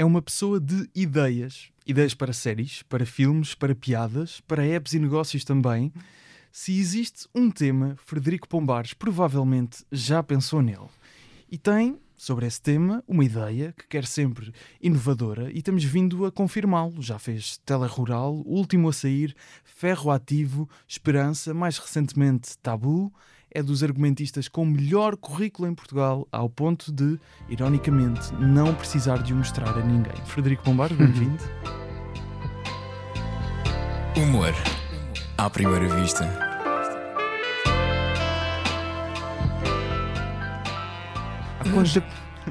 É uma pessoa de ideias. Ideias para séries, para filmes, para piadas, para apps e negócios também. Se existe um tema, Frederico Pombares provavelmente já pensou nele. E tem, sobre esse tema, uma ideia que quer sempre inovadora e temos vindo a confirmá-lo. Já fez Telerural, Último a Sair, Ferro Ativo, Esperança, mais recentemente Tabu. É dos argumentistas com melhor currículo em Portugal, ao ponto de, ironicamente, não precisar de o mostrar a ninguém. Frederico Pombares, bem-vindo. Humor à primeira vista. Há quanto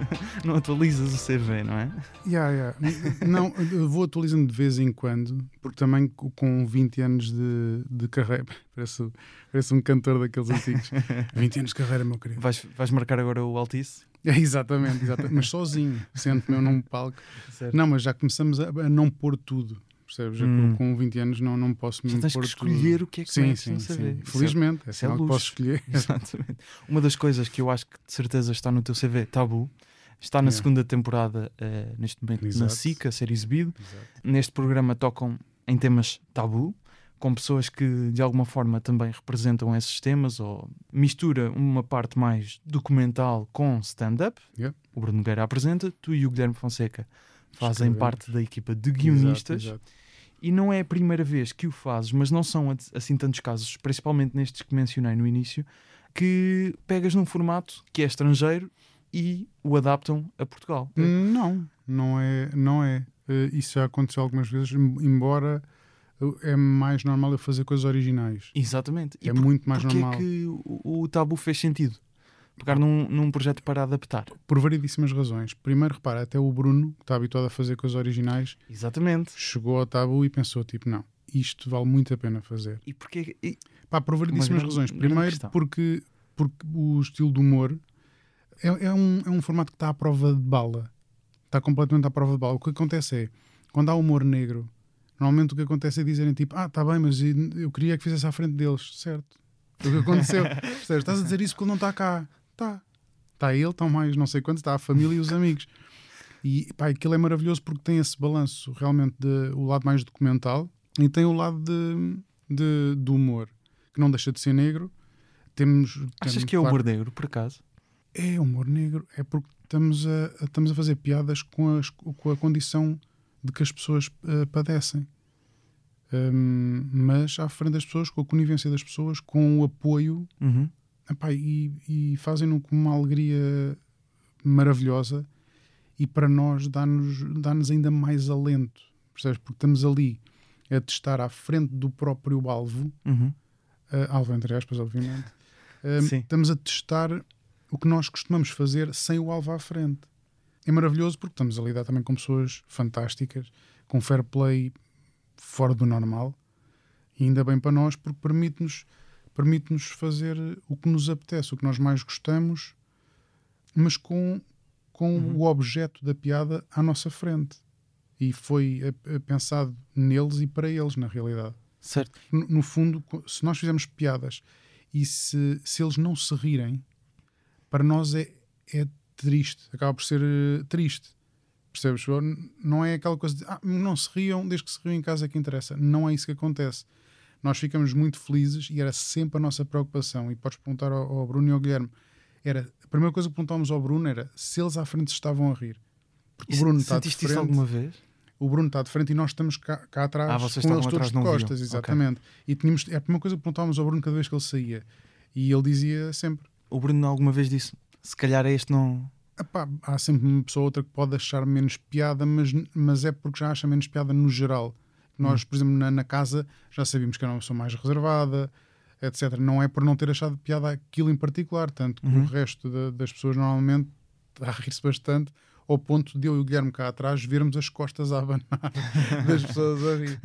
não atualizas o CV, não é? Yeah, yeah. Não, vou atualizando de vez em quando, porque também co- com 20 anos de, de carreira, parece, parece um cantor daqueles antigos. 20 anos de carreira, meu querido. Vais, vais marcar agora o Altice? É, exatamente, exatamente, mas sozinho, sento-me eu num palco. Certo. Não, mas já começamos a, a não pôr tudo, percebes? Hum. Com, com 20 anos não, não posso mesmo tens que escolher tudo. o que é que Sim, sim, sim. CV. É- Felizmente, é isso é sinal que posso escolher. Exatamente. Uma das coisas que eu acho que de certeza está no teu CV, Tabu, está na Yeah. segunda temporada, eh, neste momento, na Exato. SIC, a ser exibido. Exato. Neste programa tocam em temas tabu, com pessoas que de alguma forma também representam esses temas, ou mistura uma parte mais documental com stand-up. Yeah. O Bruno Nogueira apresenta, tu e o Guilherme Fonseca fazem Escrevemos. parte da equipa de guionistas. Exato, exato. E não é a primeira vez que o fazes, mas não são assim tantos casos, principalmente nestes que mencionei no início, que pegas num formato que é estrangeiro e o adaptam a Portugal. Não, não é. Não é. Eh, Isso já aconteceu algumas vezes, em- embora eh, é mais normal eu fazer coisas originais. Exatamente. E É por- muito mais normal. é que o, o tabu fez sentido? Pegar num, num projeto para adaptar. Por variedíssimas razões. Primeiro, repara, até o Bruno, que está habituado a fazer coisas originais, Exatamente. chegou ao tabu e pensou: tipo, não, isto vale muito a pena fazer. E porquê. e- Pá, por variedíssimas razões. Primeiro, porque, porque o estilo de humor é, é um, é um formato que está à prova de bala. Está completamente à prova de bala. O que acontece é, quando há humor negro, normalmente o que acontece é dizerem tipo, ah, tá bem, mas eu queria que fizesse à frente deles, certo? Foi o que aconteceu. Estás a dizer isso porque ele não está cá. Está. Está ele, estão mais não sei quantos, está a família e os amigos. E pá, aquilo é maravilhoso porque tem esse balanço realmente de o lado mais documental e tem o lado de, de, do humor, que não deixa de ser negro. Temos, Achas temos, que é claro, humor negro, por acaso? É humor negro, é porque estamos a, a- estamos a fazer piadas com, as- com a condição de que as pessoas eh, padecem. Hum, mas à frente das pessoas, com a conivência das pessoas, com o apoio, Uhum. epá, e, e fazem-no com uma alegria maravilhosa e para nós dá-nos dá ainda mais alento, percebes? Porque estamos ali a testar à frente do próprio alvo, Uhum. Uh, alvo entre aspas, obviamente. Um, Sim. estamos a testar o que nós costumamos fazer sem o alvo à frente. É maravilhoso porque estamos a lidar também com pessoas fantásticas, com fair play fora do normal. E ainda bem para nós porque permite-nos permite fazer o que nos apetece, o que nós mais gostamos, mas com, com Uhum. o objeto da piada à nossa frente. E foi eh, eh, pensado neles e para eles, na realidade Certo. no, no fundo, se nós fizermos piadas e se, se eles não se rirem, para nós é, é triste, acaba por ser eh, triste. Percebes? Não é aquela coisa de ah, não se riam, desde que se riam em casa é que interessa. Não é isso que acontece. Nós ficamos muito felizes e era sempre a nossa preocupação. E podes perguntar ao, ao Bruno e ao Guilherme. Era, a primeira coisa que perguntávamos ao Bruno era se eles à frente estavam a rir. Porque E o Bruno está de sentiste isso frente alguma vez? o Bruno está de frente e nós estamos cá, cá atrás Ah, vocês com eles todos de viam. costas, Ok. exatamente. E tínhamos, é a primeira coisa que perguntávamos ao Bruno cada vez que ele saía. E ele dizia sempre: O Bruno alguma vez disse: se calhar é este não. "Epá, há sempre uma pessoa ou outra que pode achar menos piada, mas, mas é porque já acha menos piada no geral. Nós, por exemplo, na, na casa já sabíamos que era uma pessoa mais reservada, etc. Não é por não ter achado piada aquilo em particular, tanto que Uhum. o resto da- das pessoas normalmente está a rir-se bastante, ao ponto de eu e o Guilherme cá atrás vermos as costas a abanar das pessoas a rir.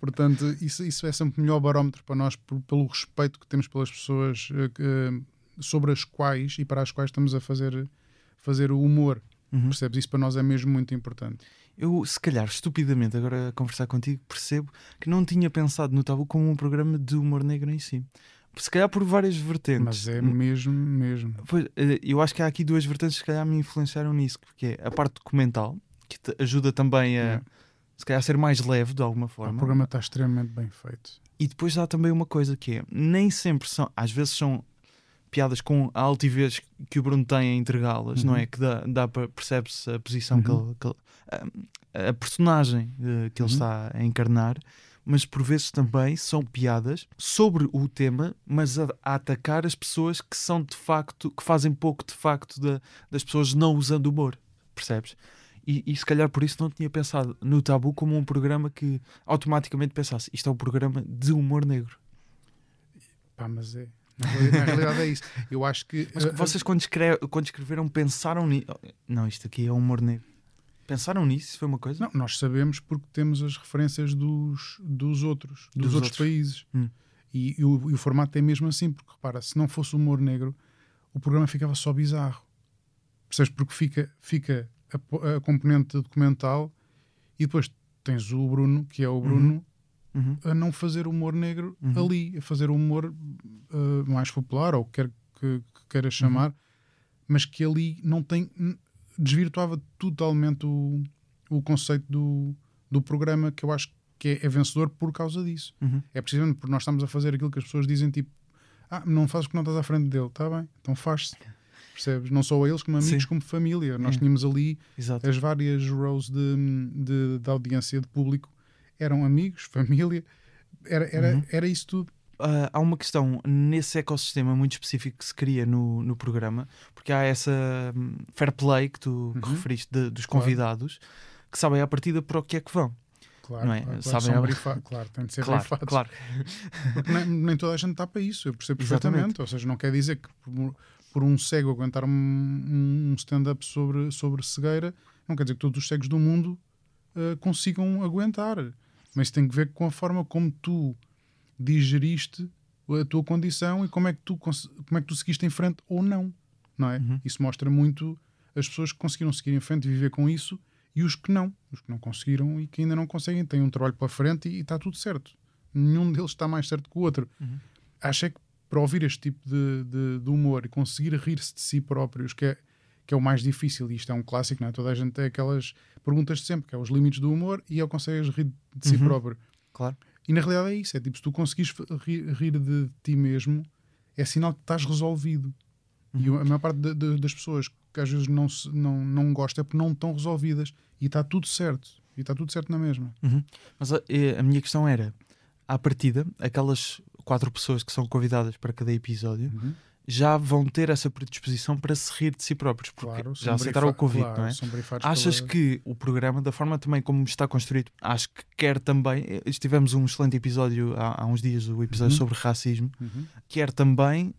Portanto, isso, isso é sempre o melhor barómetro para nós, por- pelo respeito que temos pelas pessoas eh, sobre as quais e para as quais estamos a fazer, fazer o humor. Uhum. Percebes? Isso para nós é mesmo muito importante. Eu, se calhar, estupidamente, agora a conversar contigo, percebo que não tinha pensado no Tabu como um programa de humor negro em si. Se calhar por várias vertentes. Mas é mesmo, mesmo. Pois, eh, eu acho que há aqui duas vertentes que se calhar me influenciaram nisso, que é a parte documental, que te ajuda também a Yeah. se calhar ser mais leve de alguma O forma. programa está extremamente bem feito. E depois há também uma coisa que é, nem sempre são, às vezes são piadas com a altivez que o Bruno tem a entregá-las, não Uhum. é? Que dá, dá para percebe-se a posição que Uhum. ele, que ele- a, a personagem eh, que ele Uhum. está a encarnar, mas por vezes também são piadas sobre o tema, mas a, a atacar as pessoas que são de facto, que fazem pouco de facto da- das pessoas não usando humor, percebes? E, e se calhar por isso não tinha pensado no Tabu como um programa que automaticamente pensasse isto é um programa de humor negro. Pá, mas é. Na realidade, é isso. Eu acho que. Mas eh, vocês quando, escre- quando escreveram pensaram nisso? Não, isto aqui é humor negro. Pensaram nisso? Isso foi uma coisa? Não, nós sabemos porque temos as referências dos, dos outros, dos, Dos outros, outros. países. Hum. E, e o, e o formato é mesmo assim, porque repara, se não fosse humor negro, o programa ficava só bizarro. Percebes? Porque fica, fica a, a componente documental e depois tens o Bruno, que é o Bruno, Uhum. A não fazer humor negro Uhum. ali, a fazer humor uh, mais popular, ou o que quer que, que queira Uhum. chamar, mas que ali não tem. desvirtuava totalmente o, o conceito do, do programa, que eu acho que é, é vencedor por causa disso. Uhum. É precisamente porque nós estamos a fazer aquilo que as pessoas dizem, tipo, ah, não fazes porque não estás à frente dele, está bem, então faz-se. Percebes? Não só a eles, como amigos, Sim. como família. Nós É. tínhamos ali Exato. as várias rows de, de, de audiência de público eram amigos, família, era, era, Uhum. era isso tudo. Ah, há uma questão nesse ecossistema muito específico que se cria no, no programa, porque há essa hum, fair play que tu que Uhum. referiste de- dos Claro. convidados que sabem à partida para o que é que vão. Claro, Não é? claro, Sabem a- brifa- claro, tem de ser Claro, brifados. claro. Porque nem, nem toda a gente está para isso, eu percebo Exatamente. perfeitamente. Ou seja, não quer dizer que por, por um cego aguentar um, um stand-up sobre, sobre cegueira, não quer dizer que todos os cegos do mundo uh, consigam aguentar. Mas tem que ver com a forma como tu digeriste a tua condição e como é que tu, como é que tu seguiste em frente ou não. não é? Uhum. Isso mostra muito as pessoas que conseguiram seguir em frente e viver com isso e os que não. Os que não conseguiram e que ainda não conseguem, têm um trabalho para frente e, e está tudo certo. Nenhum deles está mais certo que o outro. Uhum. Acho é que para ouvir este tipo de, de, de humor e conseguir rir-se de si próprios, que é, que é o mais difícil, e isto é um clássico, não é? Toda a gente tem aquelas perguntas de sempre, que é os limites do humor e eu consegues rir de si Uhum. próprio. Claro. E na realidade é isso, é tipo, se tu conseguires f- rir, rir de ti mesmo, é sinal que estás resolvido. E Uhum. a maior parte de- de- das pessoas que às vezes não, se, não, não gostam é porque não estão resolvidas. E está tudo certo. E está tudo certo na mesma. Mas a, a minha questão era, à partida, aquelas quatro pessoas que são convidadas para cada episódio já vão ter essa predisposição para se rir de si próprios, porque Claro, já aceitaram o convite, claro, não é? Achas pela- que o programa, da forma também como está construído, acho que quer também. eh, Tivemos um excelente episódio há, há uns dias, o episódio Uhum. sobre racismo, Uhum. quer também,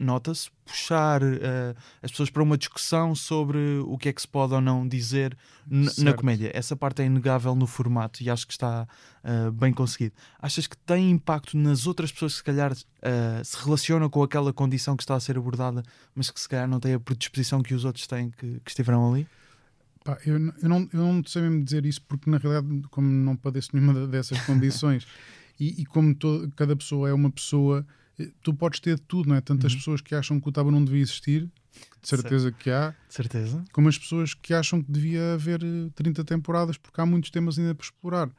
nota-se, puxar eh, as pessoas para uma discussão sobre o que é que se pode ou não dizer na comédia. Essa parte é inegável no formato e acho que está eh, bem conseguido. Achas que tem impacto nas outras pessoas que se calhar eh, se relacionam com aquela condição que está a ser abordada, mas que se calhar não têm a predisposição que os outros têm que, que estiveram ali? Pá, eu, eu, não, eu não sei mesmo dizer isso porque na realidade como não padeço nenhuma dessas condições e, e como to- cada pessoa é uma pessoa tu podes ter tudo, não é? Tantas Uhum. pessoas que acham que o tabu não devia existir de certeza que há De certeza. como as pessoas que acham que devia haver eh, 30 temporadas porque há muitos temas ainda para explorar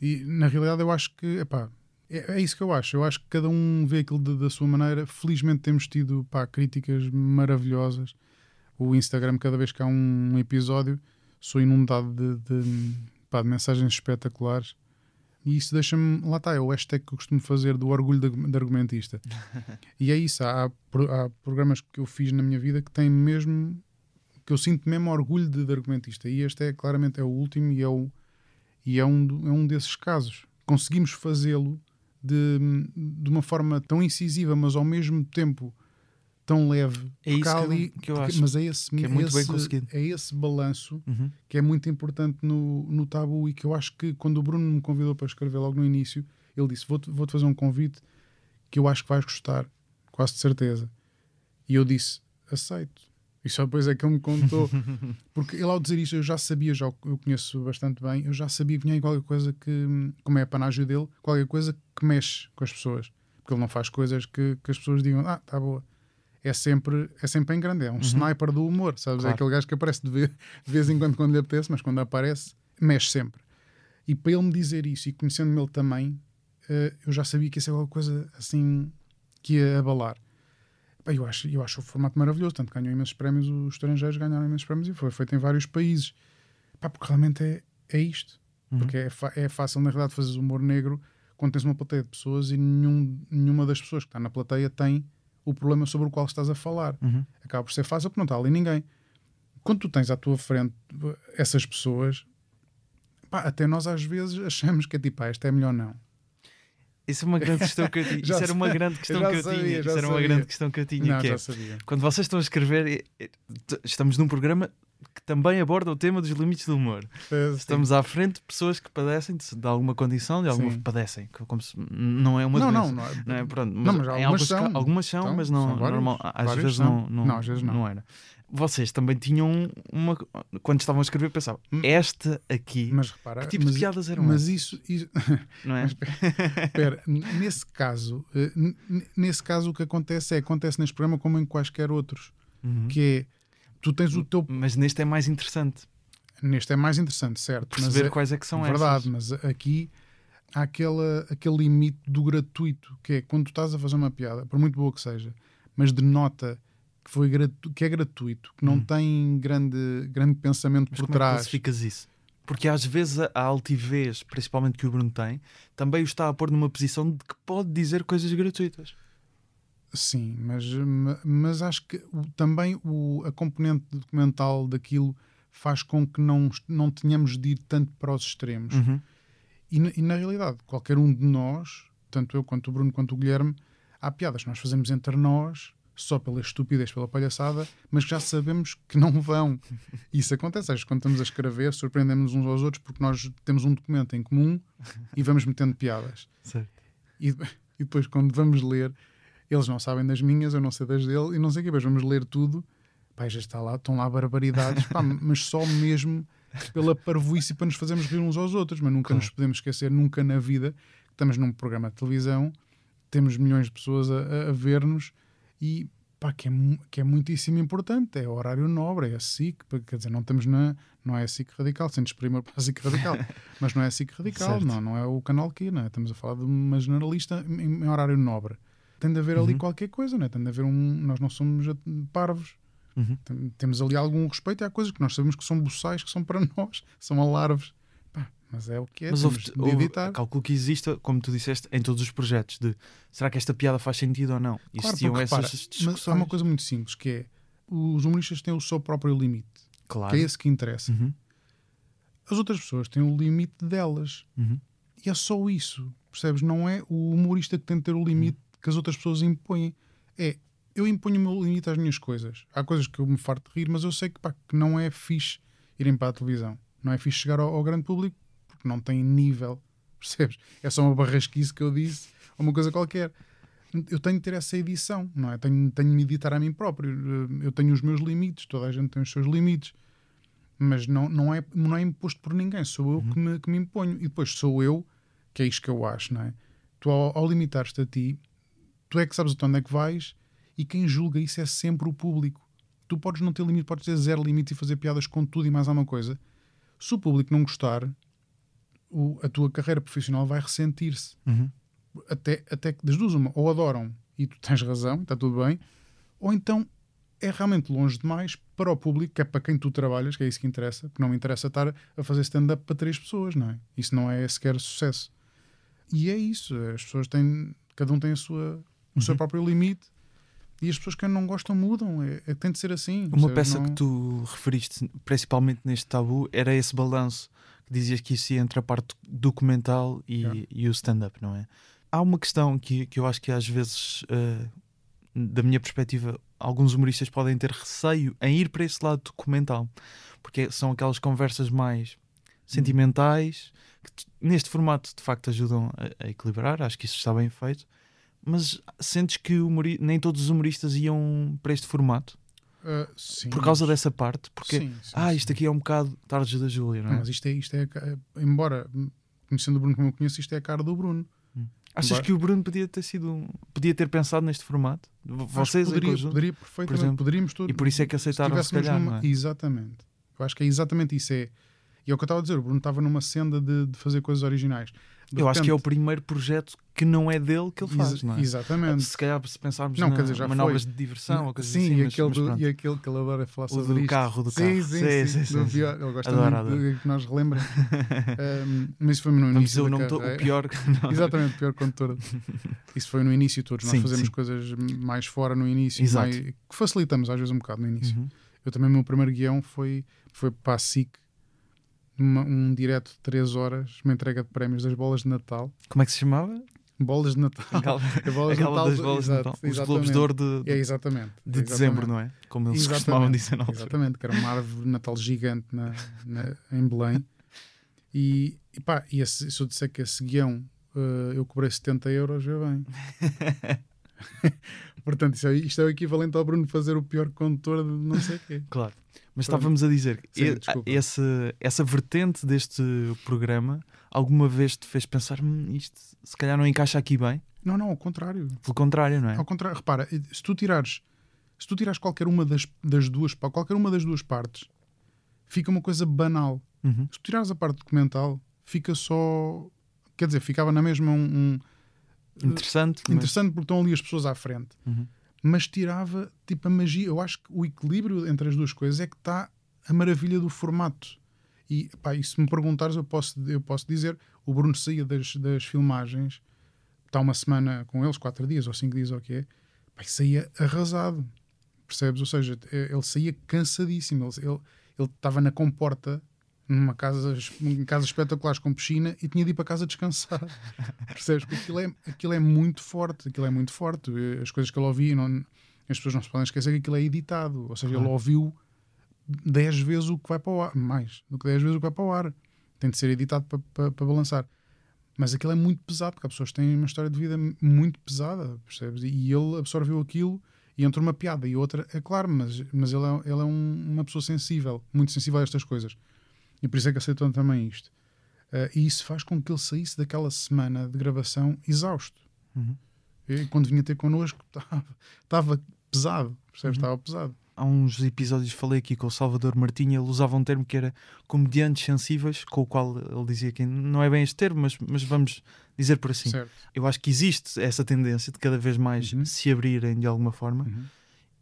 e na realidade eu acho que epá, é, é isso que eu acho eu acho que cada um vê aquilo de- da sua maneira felizmente temos tido pá, críticas maravilhosas o Instagram cada vez que há um episódio sou inundado de, de, pá, de mensagens espetaculares e isso deixa-me, lá está, é o hashtag que eu costumo fazer do orgulho de, de argumentista. E é isso, há, há programas que eu fiz na minha vida que têm mesmo que eu sinto mesmo orgulho de, de argumentista. E este é claramente é o último e é, o, e é, um, é um desses casos. Conseguimos fazê-lo de, de uma forma tão incisiva mas ao mesmo tempo tão leve É isso que eu- ali- que eu porque- acho mas é esse, que é muito bem esse- conseguido. é esse balanço Uhum. que é muito importante no, no tabu e que eu acho que quando o Bruno me convidou para escrever logo no início, ele disse: Vou-te vou fazer um convite que eu acho que vais gostar, quase de certeza. E eu disse: Aceito. E só depois é que ele me contou, porque ele ao dizer isto eu já sabia, já eu conheço bastante bem, eu já sabia que vinha qualquer coisa que, como é a panágio dele, qualquer coisa que mexe com as pessoas, porque ele não faz coisas que, que as pessoas digam: Ah, tá boa. É sempre, é sempre em grande, é um sniper do humor, sabes? Claro. É aquele gajo que aparece de vez, de vez em quando quando lhe apetece, mas quando aparece, mexe sempre. E para ele me dizer isso e conhecendo-me ele também, eh, eu já sabia que ia ser alguma coisa assim que ia abalar. Pá, Eu acho, eu acho o formato maravilhoso, tanto ganhou imensos prémios, os estrangeiros ganharam imensos prémios e foi feito em vários países. Pá, porque realmente é, é isto. Uhum. Porque é, é fácil, na realidade, fazer humor negro quando tens uma plateia de pessoas e nenhum, nenhuma das pessoas que está na plateia tem o problema sobre o qual estás a falar. Uhum. Acaba por ser fácil porque não está ali ninguém. Quando tu tens à tua frente essas pessoas, pá, até nós às vezes achamos que é tipo, ah, esta é melhor não. Isso é uma grande questão que eu tinha. Isso era uma grande questão que eu tinha. Isso era uma grande questão que eu tinha. não, que é, sabia. quando vocês estão a escrever, estamos num programa que também aborda o tema dos limites do humor. É. Estamos à frente de pessoas que padecem de, de alguma condição, de alguma Sim. padecem, como se, não é uma não, doença. não, não, Não é, pronto, mas, Não, mas algumas alguns são. algumas são, Então, mas não, são vários. normal, às vezes não, não, Não, às vezes não. era. Vocês também tinham uma. Quando estavam a escrever, pensavam, Hum. esta aqui, Mas repara, que tipo mas, de piadas eram mas isso, isso Não é? mas espera, nesse caso, eh, nesse caso o que acontece é acontece neste programa como em quaisquer outros, Uhum. que é tu tens o teu Mas neste é mais interessante neste é mais interessante, certo? perceber mas é, quais é que são verdade, essas. mas aqui há aquela, aquele limite do gratuito, que é quando tu estás a fazer uma piada, por muito boa que seja, mas denota que, foi gratu que é gratuito, que não Hum. tem grande, grande pensamento Mas por como é trás. classificas isso? Porque às vezes a altivez, principalmente que o Bruno tem, também o está a pôr numa posição de que pode dizer coisas gratuitas. Sim, mas, ma- mas acho que também o, a componente documental daquilo faz com que não, não tenhamos de ir tanto para os extremos. Uhum. E, na- e na realidade, qualquer um de nós, tanto eu quanto o Bruno quanto o Guilherme, há piadas que nós fazemos entre nós só pela estupidez, pela palhaçada, mas que já sabemos que não vão. Isso acontece, às vezes quando estamos a escrever, surpreendemos uns aos outros porque nós temos um documento em comum e vamos metendo piadas. Certo. E, e depois, quando vamos ler, eles não sabem das minhas, eu não sei das dele, e não sei o que, depois vamos ler tudo. Pá, já está lá, estão lá barbaridades, pá, mas só mesmo pela parvoíce para nos fazermos rir uns aos outros, mas nunca Claro. nos podemos esquecer, nunca na vida, que estamos num programa de televisão, temos milhões de pessoas a, a- ver-nos e pá, que é, que é muitíssimo importante, é horário nobre, é a SIC, quer dizer, não estamos na, não é a SIC radical, sem desprimir para a SIC radical, mas não é a SIC radical, Certo. não, não é o canal que, não é? estamos a falar de uma jornalista em, em horário nobre. Tem de haver ali Uhum. qualquer coisa, não é? Tem de haver um. Nós não somos parvos. Uhum. Tem- Temos ali algum respeito e há coisas que nós sabemos que são boçais, que são para nós, são alarves. Pá, mas é o que é. Mas houve, de houve calculo que exista, como tu disseste, em todos os projetos, de será que esta piada faz sentido ou não? Claro, Existiam porque, essas repara, discussões. mas há uma coisa muito simples que é os humoristas têm o seu próprio limite, Claro. que é esse que interessa. Uhum. As outras pessoas têm o limite delas. Uhum. E é só isso, percebes? Não é o humorista que tem de ter o limite que as outras pessoas impõem. É, eu imponho o meu limite às minhas coisas. Há coisas que eu me farto de rir, mas eu sei que, pá, que não é fixe irem para a televisão. Não é fixe chegar ao, ao grande público porque não tem nível, percebes? É só uma barrasquice que eu disse, ou uma coisa qualquer. Eu tenho de ter essa edição, não é? Tenho, tenho de me editar a mim próprio. Eu tenho os meus limites, toda a gente tem os seus limites mas não, não, é, não é imposto por ninguém, sou eu que, me, que me imponho. E depois sou eu, que é isto que eu acho, não é? Tu, ao, ao limitares-te a ti, tu é que sabes até onde é que vais e quem julga isso é sempre o público. Tu podes não ter limite, podes ter zero limite e fazer piadas com tudo e mais alguma coisa. Se o público não gostar, o- a tua carreira profissional vai ressentir-se. Uhum. Até, até que das duas, uma, ou adoram e tu tens razão, está tudo bem, ou então é realmente longe demais para o público, que é para quem tu trabalhas, que é isso que interessa, que não me interessa estar a fazer stand-up para três pessoas, não é? Isso não é sequer sucesso. E é isso, as pessoas têm, cada um tem a sua, o seu Uhum. próprio limite e as pessoas que não gostam mudam, é, é- tem de ser assim. Uma peça Não- que tu referiste, principalmente neste tabu, era esse balanço que dizias que isso ia entre a parte documental e, Yeah. e o stand-up, não é? Há uma questão que, que eu acho que às vezes, eh, da minha perspectiva, alguns humoristas podem ter receio em ir para esse lado documental, porque são aquelas conversas mais sentimentais que neste formato de facto ajudam a, a equilibrar, acho que isso está bem feito. Mas sentes que humori- nem todos os humoristas iam para este formato? Ah, sim, por causa mas- dessa parte, porque Sim, sim, ah, isto aqui é um bocado tarde da Júlia, não é? mas isto é, isto é, embora conhecendo o Bruno como eu conheço, isto é a cara do Bruno. Hum. Achas Agora- que o Bruno podia ter sido podia ter pensado neste formato? Vocês poderia, conjunto? poderia perfeitamente, exemplo. poderíamos todos. E por isso é que aceitaram, se estivéssemos calhar, numa- é? Exatamente. Eu acho que é exatamente isso. É... E é o que eu estava a dizer, o Bruno estava numa senda de, de fazer coisas originais. De Eu acho que é o primeiro projeto que não é dele que ele faz, Exa- não é? Exatamente. Se calhar se pensarmos Não, na quer dizer, já manobras foi. de diversão ou coisas sim, assim, e, mas- aquele do- e aquele que ele adora falar O sobre do isto. carro, do sim, carro. Sim, Sim, sim, sim, do sim. Ele gosta Adoro, muito de que nós relembrem. Um, mas isso foi no início o pior. não. Exatamente, o pior condutor. Isso foi no início todos. Nós Sim, fazemos sim. coisas mais fora no início, Exato. mais- que facilitamos às vezes um bocado no início. Uhum. Eu também, o meu primeiro guião foi, foi para a SIC, numa- um direto de 3 horas, uma entrega de prémios das bolas de Natal. Como é que se chamava? Bolas de Natal. Aquela, bolas de aquela Natal das bolas de exato, Natal. Os Globos exatamente. de Ouro de, de, É exatamente. de exatamente. dezembro, não é? Como eles Exatamente, costumavam dizer na altura. Exatamente, que era uma árvore de Natal gigante na, na- em Belém. E, e pá, e esse- se eu disser que esse guião eh, eu cobrei 70 euros, já bem. Portanto, isso é- isto é o equivalente ao Bruno fazer o pior condutor de não sei o quê. Claro. Mas Pronto. estávamos a dizer, Sim, e- esse, essa vertente deste programa alguma vez te fez pensar "Hum, isto se calhar não encaixa aqui bem? Não, não, ao contrário. Pelo contrário, não é? Ao contrário, repara, se tu tirares, se tu tirares qualquer uma das, das duas, qualquer uma das duas partes, fica uma coisa banal. Uhum. Se tu tirares a parte documental, fica só, quer dizer, ficava na mesma um, um- Interessante. mas- interessante porque estão ali as pessoas à frente. Uhum. Mas tirava tipo a magia. Eu acho que o equilíbrio entre as duas coisas é que está a maravilha do formato. E, pá, e se me perguntares, eu posso, eu posso dizer: o Bruno saía das, das filmagens, está uma semana com eles, quatro dias ou cinco dias, ou o que é, saía arrasado. Percebes? Ou seja, ele saía cansadíssimo. Ele estava na comporta, numa casa, em casas espetaculares com piscina, e tinha de ir para casa descansar. Percebes? Porque aquilo é, aquilo é muito forte. Aquilo é muito forte. Eh, As coisas que ele ouvia, não, as pessoas não se podem esquecer que aquilo é editado. Ou seja, Claro. ele ouviu 10 vezes o que vai para o ar, mais do que 10 vezes o que vai para o ar. Tem de ser editado para, para, para balançar. Mas aquilo é muito pesado, porque as pessoas têm uma história de vida muito pesada, percebes? E ele absorveu aquilo e entre uma piada e outra, é claro, mas, mas ele é, ele é um- uma pessoa sensível, muito sensível a estas coisas. E por isso é que aceitou também isto. Eh, e isso faz com que ele saísse daquela semana de gravação exausto. Uhum. E quando vinha ter connosco, estava, pesado, percebes? Uhum. Estava pesado. Há uns episódios falei aqui com o Salvador Martinha, ele usava um termo que era comediantes sensíveis, com o qual ele dizia que não é bem este termo, mas, mas vamos dizer por assim. Certo. Eu acho que existe essa tendência de cada vez mais Uhum. se abrirem de alguma forma Uhum.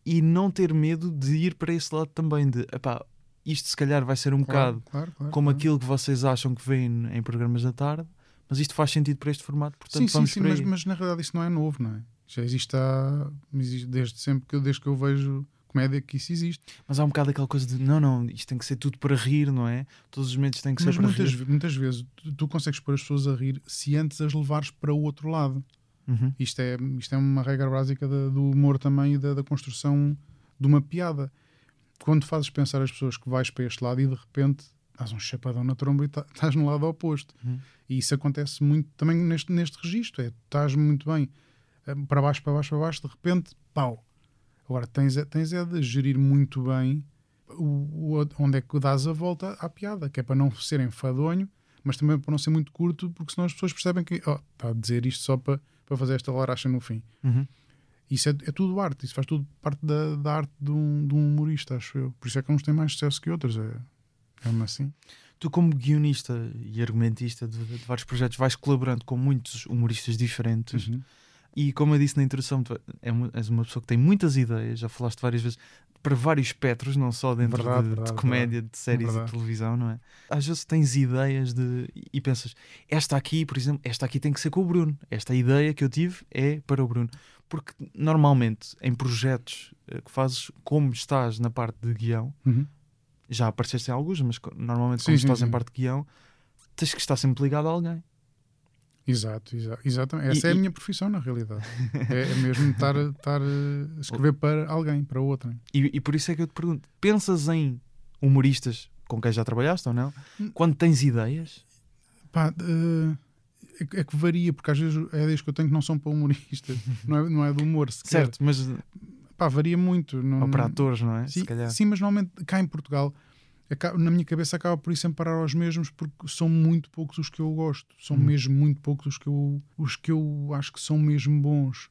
e não ter medo de ir para esse lado também, de epá, isto se calhar vai ser um Claro, bocado claro, claro, como aquilo que vocês acham que vem em programas da tarde, mas isto faz sentido para este formato, portanto Sim, sim, vamos sim, aí. mas, mas na realidade isso não é novo, não é? Já existe, há, desde sempre que, desde que eu vejo comédia que isso existe. Mas há um bocado aquela coisa de não, não, isto tem que ser tudo para rir, não é? Todos os momentos têm que ser Mas para muitas, rir. muitas vezes tu, tu consegues pôr as pessoas a rir se antes as levares para o outro lado. Uhum. Isto é, isto é uma regra básica da- do humor também e da, da construção de uma piada. Quando fazes pensar as pessoas que vais para este lado e de repente dás um chapadão na tromba e tá- estás no lado oposto. Uhum. E isso acontece muito também neste, neste registro. É, estás muito bem eh, para baixo, para baixo, para baixo, de repente, pau. Agora tens, tens é de gerir muito bem o, o- onde é que dás a volta à piada, que é para não ser enfadonho, mas também para não ser muito curto, porque senão as pessoas percebem que oh, está a dizer isto só para, para fazer esta laracha no fim. Uhum. Isso é, é tudo arte, isso faz tudo parte da, da arte de um, de um humorista, acho eu. Por isso é que uns têm mais sucesso que outros. É, é assim. Tu, como guionista e argumentista de, de vários projetos, vais colaborando com muitos humoristas diferentes. Uhum. E como eu disse na introdução, é uma- és uma pessoa que tem muitas ideias, já falaste várias vezes, para vários espectros, não só dentro Verdade, de, de verdade, comédia, de séries Verdade. e televisão, não é? Às vezes tens ideias de, e pensas, esta aqui, por exemplo, esta aqui tem que ser com o Bruno. Esta ideia que eu tive é para o Bruno. Porque normalmente em projetos eh, que fazes, como estás na parte de guião, Uhum. já apareceste em alguns, mas normalmente Sim, como sim, estás em sim. parte de guião, tens que estar sempre ligado a alguém. Exato, exa exatamente. Essa E- é a e- minha profissão, na realidade. é, é mesmo estar, a- estar a escrever para alguém, para outra. E, e por isso é que eu te pergunto: pensas em humoristas com quem já trabalhaste ou não? Hum. Quando tens ideias? Pá, eh, é, que- é que varia, porque às vezes é ideias que eu tenho que não são para humoristas, não é, não é do humor sequer. Certo, mas Pá, varia muito. Não, ou para atores, não é? Sim, sim, mas normalmente cá em Portugal na minha cabeça acaba por sempre parar aos mesmos porque são muito poucos os que eu gosto. São Hum. mesmo muito poucos os que, eu, os que eu acho que são mesmo bons.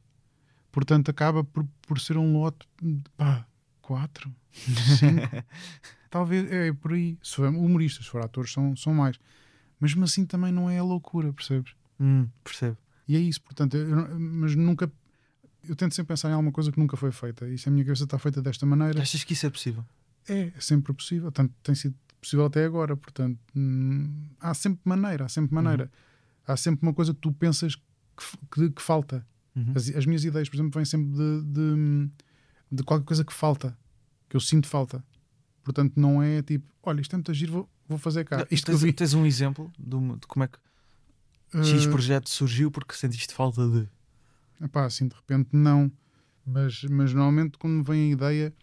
Portanto, acaba por, por ser um lote de pá, quatro, cinco. Talvez é por aí. Se for humoristas, se for atores, são, são mais. Mesmo assim também não é a loucura, percebes? Hum, percebo. E é isso, portanto, eu mas nunca. Eu tento sempre pensar em alguma coisa que nunca foi feita. E se a minha cabeça está feita desta maneira, Achas que isso é possível? É, é sempre possível. Tanto tem sido possível até agora. Portanto, hum, há sempre maneira, há sempre maneira. Há sempre uma coisa que tu pensas que, que, que falta. Uhum. As, as minhas ideias, por exemplo, vêm sempre de, de, de qualquer coisa que falta, que eu sinto falta. Portanto, não é tipo, olha, isto é muito giro, vou, vou fazer cá. Isto tens, tens um exemplo de, uma- de como é que X eh, projeto surgiu porque sentiste falta de. Epá, assim de repente não. Mas, mas normalmente quando me vem a ideia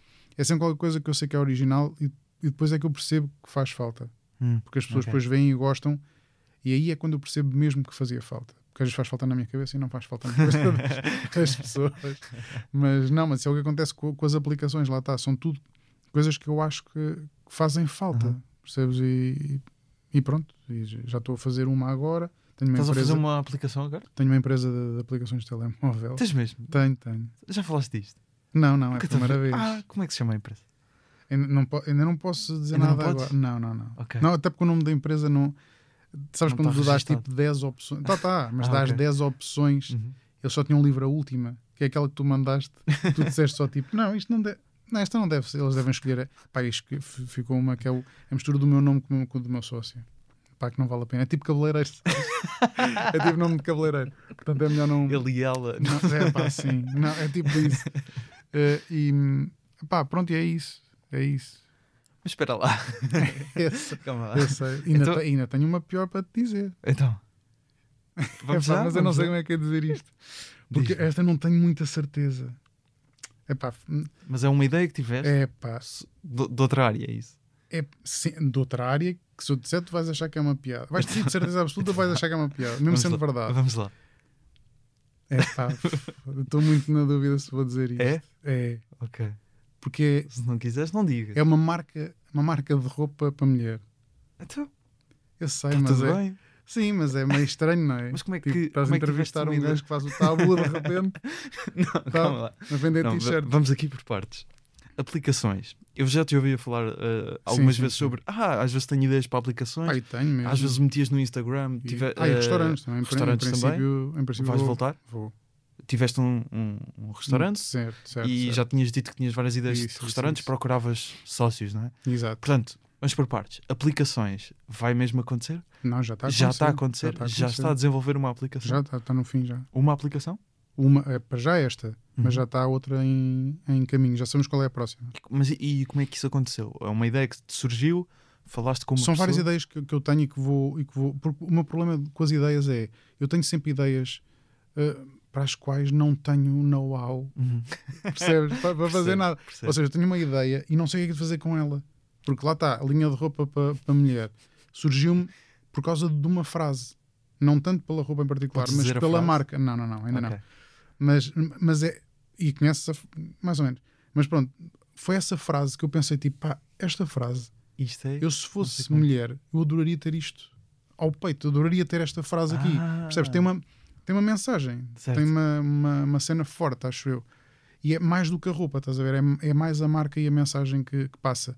é sempre qualquer coisa que eu sei que é original e, e depois é que eu percebo que faz falta. Hum, Porque as pessoas Ok. depois veem e gostam e aí é quando eu percebo mesmo que fazia falta. Porque às vezes faz falta na minha cabeça e não faz falta na cabeça das, pessoas. Mas não, mas isso é o que acontece com, com as aplicações, lá está. São tudo coisas que eu acho que, que fazem falta. Uhum. Percebes? E, e pronto, e já estou a fazer uma agora. Tenho uma Estás a empresa, fazer uma aplicação agora? tenho uma empresa de, de aplicações de telemóvel. Tens mesmo? Tenho, tenho. Já falaste disto? Não, não, é a primeira vez. Ah, como é que se chama a empresa? Ainda, não, ainda não posso dizer Ainda não nada podes? agora. Não, não, não. Ok. Não, até porque o nome da empresa não. Sabes Não quando está tu dás tipo 10 opções. Tá, tá, mas Ah, dás ok. 10 opções. Uhum. Eu só tinha um livro a última, que é aquela que tu mandaste. tu disseste só tipo, não, isto não deve. Não, esta não deve ser. Eles devem escolher. Pá, isto ficou uma que é o- a mistura do meu nome com, o- do meu sócio. Pá, que não vale a pena. É tipo cabeleireiro. é tipo nome de cabeleireiro. Portanto, é melhor não. Ele e ela. Não, é pá, sim. Não, é tipo isso. Eh, e pá, pronto, e é isso. É isso. Mas espera lá. Esse, Calma lá. eu sei. Ainda, Então- ainda tenho uma pior para te dizer. Então. Vamos Epá, já? mas eu não sei como é que é dizer isto. Porque esta não tenho muita certeza. Epá, Mas é uma ideia que tiveste é pá, de, de outra área, é isso? é sim, de outra área que se eu disser tu vais achar que é uma piada. Vais ter de certeza absoluta vais achar que é uma piada, mesmo Vamos sendo lá. verdade. Vamos lá. É pá, eu estou muito na dúvida se vou dizer isto. É? É, Ok. porque Se não quiseres, não digas. é uma marca, uma marca de roupa para mulher. Então, Eu sei, está mas tudo é. bem. Sim, mas é meio estranho, não é? Mas como é Tipo, que. estás como a é entrevistar um gajo que faz o tabu de repente Não, calma lá. a vender t-shirt. vamos aqui por partes. Aplicações. Eu já te ouvi falar eh, algumas sim, vezes sim. sobre. Ah, às vezes tenho ideias para aplicações. Pai, tenho mesmo. às vezes metias no Instagram. E- Tive, ah, e restaurantes também. Restaurantes em também. princípio, em princípio Vais vou, voltar? Vou. Tiveste um, um, um restaurante Certo, certo. e certo. já tinhas dito que tinhas várias ideias Isso, de isso, restaurantes, isso. procuravas sócios, não é? Exato. Portanto, vamos por partes. Aplicações, vai mesmo acontecer? Não, já está a já está a acontecer. acontecer? Já, está a desenvolver uma aplicação? Já está, está no fim já. Uma aplicação? Uma, é, para já esta, Uhum. mas já está outra em, em caminho. Já sabemos qual é a próxima. Mas e, como é que isso aconteceu? É uma ideia que te surgiu? Falaste com uma São várias pessoa? ideias que, que eu tenho e que, vou, e que vou. Porque o meu problema com as ideias é eu tenho sempre ideias eh, para as quais não tenho know-how, Uhum. percebes? para, para fazer nada. Ou seja, eu tenho uma ideia e não sei o que é fazer com ela. Porque lá está, a linha de roupa para, para mulher surgiu-me por causa de uma frase. Não tanto pela roupa em particular, Podes mas pela marca. Não, não, não, ainda não. Mas, mas é. E conheces a, mais ou menos. Mas pronto, foi essa frase que eu pensei: tipo, pá, esta frase, Isto é. eu se fosse mulher, eu adoraria ter isto ao peito, eu adoraria ter esta frase aqui. Ah. Percebes? Tem uma, tem uma mensagem, Certo. tem uma, uma, uma cena forte, acho eu. E é mais do que a roupa, estás a ver? É, é mais a marca e a mensagem que, que passa.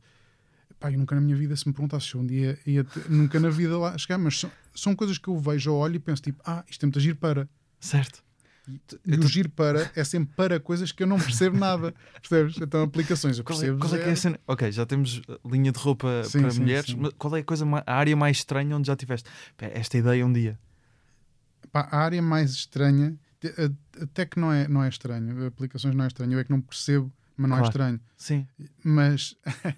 Pá, eu nunca na minha vida, se me perguntasse se um dia ia ter- nunca na vida lá chegar, mas são, são coisas que eu vejo, eu olho e penso tipo, ah, isto é muito agir para. Certo. E o giro para é sempre para coisas que eu não percebo nada. Percebes? Então, aplicações, eu Qual é, percebo. qual é que é a zero. cena? Ok, já temos uh, linha de roupa Sim, para sim, mulheres. sim. mas qual é a, coisa a área mais estranha onde já tiveste esta ideia um dia? Pá, a área mais estranha, a- até que não é, não é estranho, aplicações não é estranho, eu é que não percebo, mas não Claro. é estranho. Sim. Mas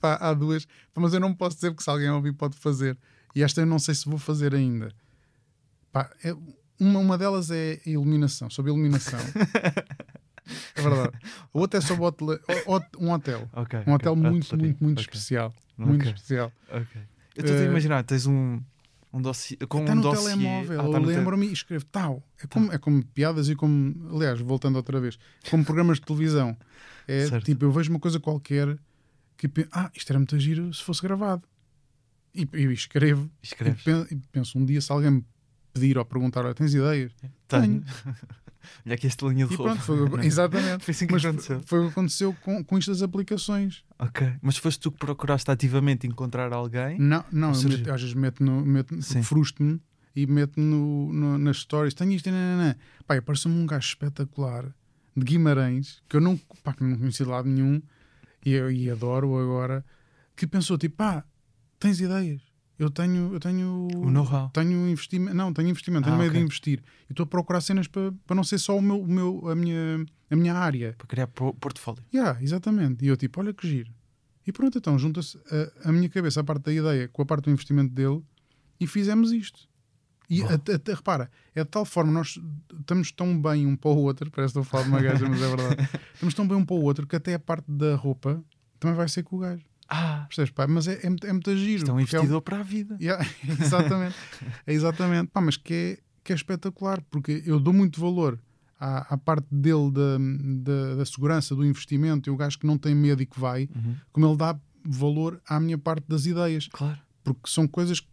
pá, há duas, mas eu não posso dizer porque se alguém ouvir pode fazer. E esta eu não sei se vou fazer ainda. Pá, é- uma, uma delas é a iluminação, sobre iluminação. é verdade. A outra é sobre hotel, um hotel. Ok. Um hotel ok. muito, Hotelaria. muito, muito Ok, especial. Muito especial. Eu estou a Eh, imaginar, tens um, um dossiê. Com Está um no dossiê. telemóvel, Ah, tá lembro-me e escrevo tal. É como, é como piadas e como, aliás, voltando outra vez, como programas de televisão. É Certo. tipo, eu vejo uma coisa qualquer que ah, isto era muito giro se fosse gravado. E, e escrevo. E, Escreves. pen- e penso, um dia se alguém me pedir ou perguntar, "Olha, tens ideias? Tenho. Olha aqui esta linha de E roupa. pronto, foi, exatamente. Foi assim que Mas aconteceu. foi o que aconteceu com, com isto das aplicações. Ok. Mas foste tu que procuraste ativamente encontrar alguém? Não, não eu surgiu? meto- às vezes meto no, meto, frustro-me e meto no, no- nas stories. Tenho isto, nananã. Pá, e apareceu-me um gajo espetacular de Guimarães que eu não, pá, que não conheci de lado nenhum e, e adoro agora. Que pensou tipo, pá, tens ideias. Eu tenho, eu tenho O know-how. tenho investimento, não, tenho investimento, tenho Ah, meio ok. de investir. E estou a procurar cenas para, para não ser só o meu, o meu, a, minha, a minha área. Para criar portfólio. Yeah, exatamente. E eu tipo, olha que giro. E pronto, então junta-se a, a minha cabeça, a parte da ideia, com a parte do investimento dele e fizemos isto. E até, até- repara, é de tal forma, nós estamos tão bem um para o outro, parece que estou a falar de uma gaja, mas é verdade. Estamos tão bem um para o outro que até a parte da roupa também vai ser com o gajo. Ah, Percebes? Pá? Mas é, é, muito- é muito giro. isto é um porque é um- investidor para a vida. Yeah, exatamente. é exatamente. Pá, mas que é, que é espetacular, porque eu dou muito valor à, à parte dele da, da, da segurança, do investimento, e o gajo que não tem medo e que vai, Uhum. como ele dá valor à minha parte das ideias, Claro. porque são coisas que,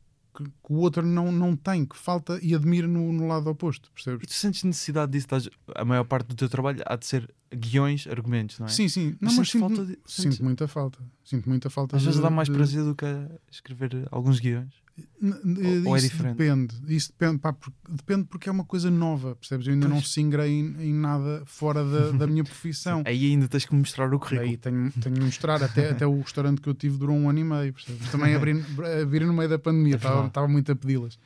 que o outro não, não tem, que falta e admira no, no lado oposto, E percebes? tu sentes necessidade disso? Estás- A maior parte do teu trabalho há de ser guiões, argumentos, não é? Sim, sim. Não, Mas mas sinto, falta de- sinto muita falta. Sinto muita falta. Às vezes de- dá mais de- prazer do que escrever alguns guiões. N- Ou- ou é diferente? Depende. Isso depende, pá, porque, depende porque é uma coisa nova, percebes? Eu ainda não Pois. singrei em, em nada fora da, da minha profissão. Aí ainda tens que mostrar o currículo. Aí tenho, tenho de mostrar, até, até o restaurante que eu tive durou um ano e meio, percebes? Também abri, abri no meio da pandemia, É estava, estava muito a pedi-las.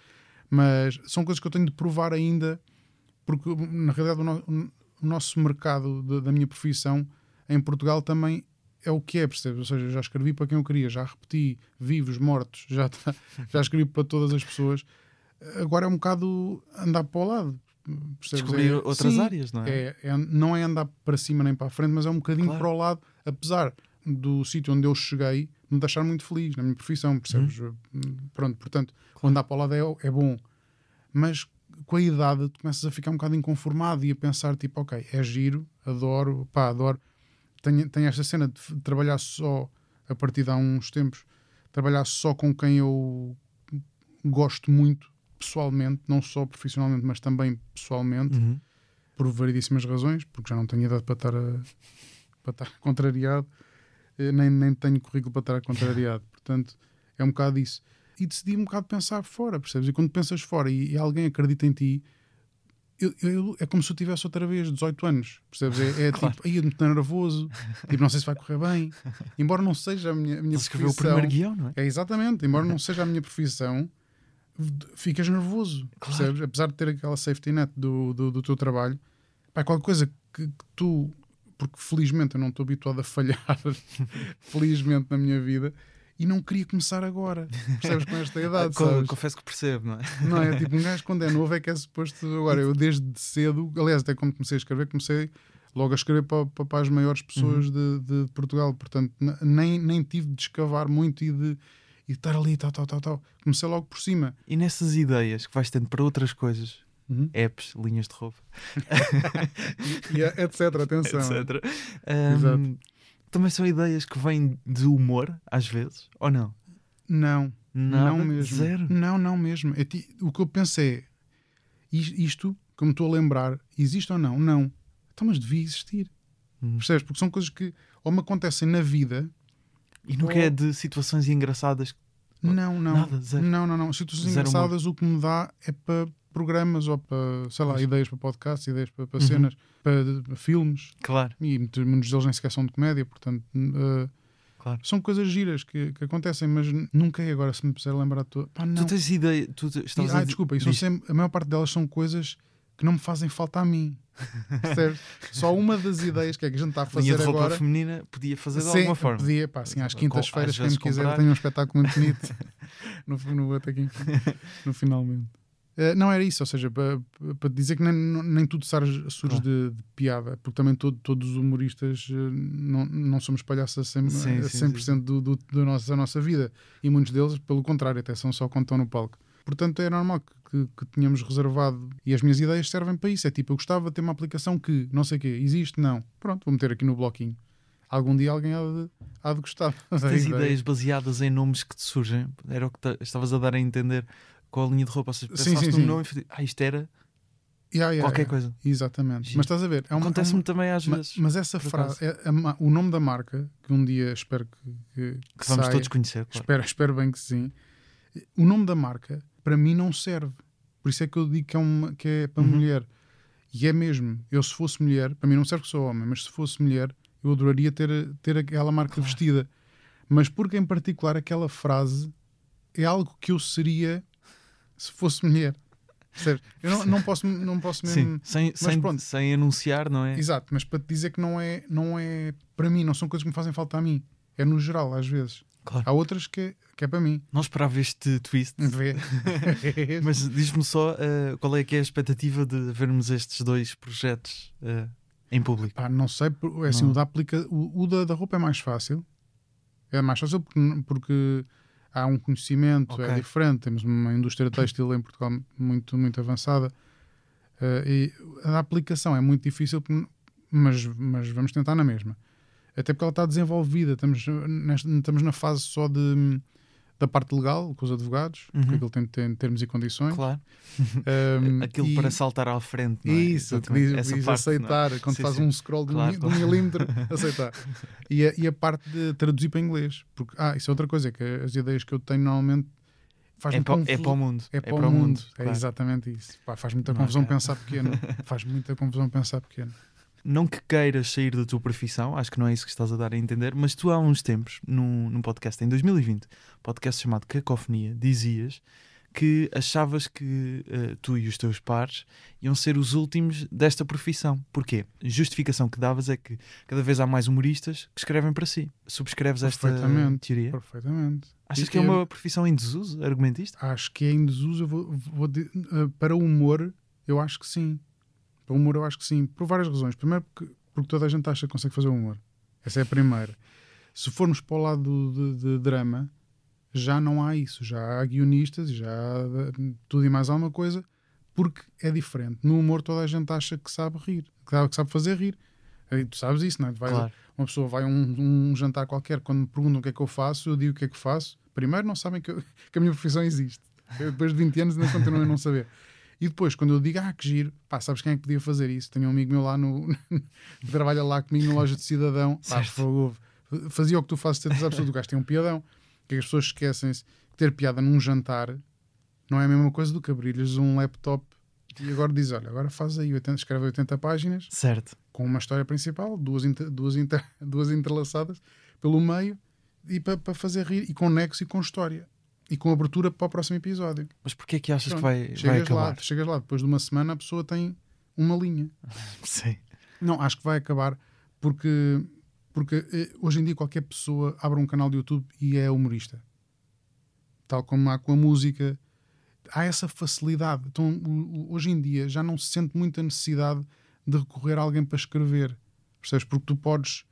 Mas são coisas que eu tenho de provar ainda, porque na realidade o, no- o nosso mercado de- da minha profissão em Portugal também é o que é, percebes? Ou seja, já escrevi para quem eu queria, já repeti vivos, mortos, já, tá- já escrevi para todas as pessoas. Agora é um bocado andar para o lado. Percebes? Descobrir É- outras sim, áreas, não é? é, é- não é andar para cima nem para a frente, mas é um bocadinho Claro. para o lado, apesar do sítio onde eu cheguei me deixar muito feliz na minha profissão, percebes? Uhum. Pronto, portanto, andar para o lado é, é bom, mas com a idade tu começas a ficar um bocado inconformado e a pensar tipo, ok, é giro, adoro, pá, adoro. Tenho, tenho esta cena de trabalhar só a partir de há uns tempos, trabalhar só com quem eu gosto muito pessoalmente, não só profissionalmente, mas também pessoalmente Uhum. por variedíssimas razões, porque já não tenho idade para estar, a- para estar contrariado, eh, nem, nem tenho currículo para estar contrariado. Portanto, é um bocado isso. E decidi um bocado pensar fora, percebes? E quando pensas fora e, e alguém acredita em ti, eu- eu- é como se eu tivesse outra vez 18 anos, percebes? É, é Claro. tipo, aí eu estou nervoso, tipo, não sei se vai correr bem, embora não seja a minha, a minha escreveu o profissão. primeiro guião, não é? É exatamente, embora não seja a minha profissão, ficas nervoso, Claro. percebes? Apesar de ter aquela safety net do, do, do teu trabalho, pá, qualquer coisa que, que tu, porque felizmente eu não estou habituado a falhar, felizmente na minha vida, e não queria começar agora, percebes? Com esta idade, sabes? Confesso que percebo, não é? Não é? Tipo, um gajo quando é novo é que é suposto. Agora, eu desde cedo, aliás, até quando comecei a escrever, comecei logo a escrever para, para, para as maiores pessoas Uhum. de, de Portugal. Portanto, nem, nem tive de escavar muito e de e estar ali, tal, tal, tal, tal. Comecei logo por cima. E nessas ideias que vais tendo para outras coisas, Uhum. apps, linhas de roupa, E, e etc. Atenção. etc. Exato. Também são ideias que vêm de humor, às vezes, ou não? Não, Nada, não mesmo. Zero. Não, não mesmo. É ti- o que eu pensei é is- isto, me estou a lembrar, existe ou não? Não. Então, mas devia existir. Hum. Percebes? Porque são coisas que ou me acontecem na vida E nunca Ou- é de situações engraçadas. Não, não. Nada, zero. Não, não, não. Situações Zero engraçadas o que me dá é para programas ou para, sei lá, ideias para podcasts, ideias para, para Uhum. cenas, para, para filmes. Claro, E muitos muitos deles nem sequer são de comédia, portanto, uh, claro. são coisas giras que, que acontecem, mas nunca é agora se me puser a lembrar de tudo. Pá, não. Tu tens ideia. Tu te- E- ah, a desculpa, e sempre- a maior parte delas são coisas que não me fazem falta a mim. Percebes? Só uma das ideias que é que a gente está a linha fazer de roupa agora. feminina podia fazer de Sim, alguma forma. Podia, pá, assim, às quintas-feiras, quem me quiser, comprar. tem um espetáculo muito bonito no, no Botequim, no finalmente. Eh, não era isso, ou seja, para, para dizer que nem, nem tudo surge, surge de, de piada, porque também todo- todos os humoristas eh, não, não somos palhaços a 100%, Sim, a sim, 100% do, do, do nosso, da nossa vida, e muitos deles, pelo contrário, até são só quando estão no palco. Portanto, é normal que, que, reservado. E as minhas ideias servem para isso. É tipo, eu gostava de ter uma aplicação que, não sei o quê, existe? Não. Pronto, vou meter aqui no bloquinho. algum dia alguém há de, há de gostar. Tens ideia. ideias baseadas em nomes que te surgem? Era o que ta- estavas a dar a entender com a linha de roupa. Ou seja, Sim, pensaste sim, sim. nome e fazes, ah, isto era Yeah, yeah, qualquer yeah. coisa. Exatamente. Giro. Mas estás a ver, é uma, é Acontece-me uma- também às vezes. mas essa frase, é a ma- o nome da marca, que um dia espero que, que, que vamos saia, todos conhecer. Claro. espero, espero bem que sim. O nome da marca, para mim, não serve. Por isso é que eu digo que é, uma, que é para Uhum. mulher. E é mesmo. Eu, se fosse mulher, para mim não serve que sou homem, mas se fosse mulher, eu adoraria ter, ter aquela marca Claro. vestida. Mas porque, em particular, aquela frase é algo que eu seria se fosse mulher. Percebes? Eu não, não posso, não posso mesmo. Sim, sem, sem, pronto. sem anunciar, não é? Exato, mas para te dizer que não é, não é para mim, não são coisas que me fazem falta a mim. É no geral, às vezes. Claro. Há outras que é, que é para mim. Não esperava este twist. Mas diz-me só eh, qual é que é a expectativa de vermos estes dois projetos eh, em público. Pá, não sei, é assim, Não. o da, aplica, o, o da, da roupa é mais fácil. É mais fácil porque, porque há um conhecimento, Ok. é diferente. Temos uma indústria têxtil em Portugal muito, muito avançada. Eh, e a aplicação é muito difícil, mas, mas vamos tentar na mesma. Até porque ela está desenvolvida. Estamos, nesta- estamos na fase só de, da parte legal, com os advogados, Uhum. porque aquilo tem, tem termos e condições. Claro. Um, Aquilo e- para saltar à frente. Não é? isso, Exatamente. diz, Essa diz parte, não é? aceitar, quando Sim, faz sim. um scroll de, um Claro, de claro. um milímetro, aceitar. E a, e a parte de traduzir para inglês. Porque, ah, isso é outra coisa, é que as ideias que eu tenho normalmente faz-me É, para, é para o mundo. É para o mundo, é claro. exatamente isso. Pá, faz muita Não, confusão é. pensar pequeno. faz muita confusão pensar pequeno. Não que queiras sair da tua profissão, acho que não é isso que estás a dar a entender, mas tu há uns tempos, num, num podcast, em 2020, podcast chamado Cacofonia, dizias que achavas que eh, tu e os teus pares iam ser os últimos desta profissão. Porquê? A justificação que davas é que cada vez há mais humoristas que escrevem para si. Subscreves esta teoria? Perfeitamente. Achas E que é uma profissão em desuso, argumentista? Acho que é em desuso. Vou, vou eh, para o humor, eu acho que sim. Para o humor, eu acho que sim. Por várias razões. Primeiro, porque, porque toda a gente acha que consegue fazer humor. Essa é a primeira. Se formos para o lado de, de drama, já não há isso. Já há guionistas, já há de- tudo e mais alguma coisa, porque é diferente. No humor, toda a gente acha que sabe rir, que sabe, fazer rir. E tu sabes isso, não é? Vai- Claro. Uma pessoa vai a um, um jantar qualquer, quando me perguntam o que é que eu faço, eu digo o que é que faço. Primeiro, não sabem que, eu- que a minha profissão existe. Eu, depois de 20 anos ainda continuo a não saber. E depois, quando eu digo, ah, que giro, pá, sabes quem é que podia fazer isso? Tenho um amigo meu lá no. que trabalha lá comigo na loja de cidadão. Pá, fogo, fazia o que tu fazes, certeza absoluta. O gajo tem um piadão. Que as pessoas esquecem-se que ter piada num jantar não é a mesma coisa do que abrir-lhes um laptop e agora diz: olha, agora faz aí, 80, escreve 80 páginas Certo. com uma história principal, duas, inter- duas, inter- duas entrelaçadas pelo meio e para fazer rir, e com nexo e com história. E com abertura para o próximo episódio. Mas porquê é que achas que Pronto, vai, vai chegas, lá, acabar? chegas lá, depois de uma semana a pessoa tem uma linha. Sim. Não, acho que vai acabar porque, porque eh, hoje em dia qualquer pessoa abre um canal de YouTube e é humorista. Tal como há com a música. Há essa facilidade. Então, hoje em dia já não se sente muita necessidade de recorrer a alguém para escrever. Percebes? Porque tu podes,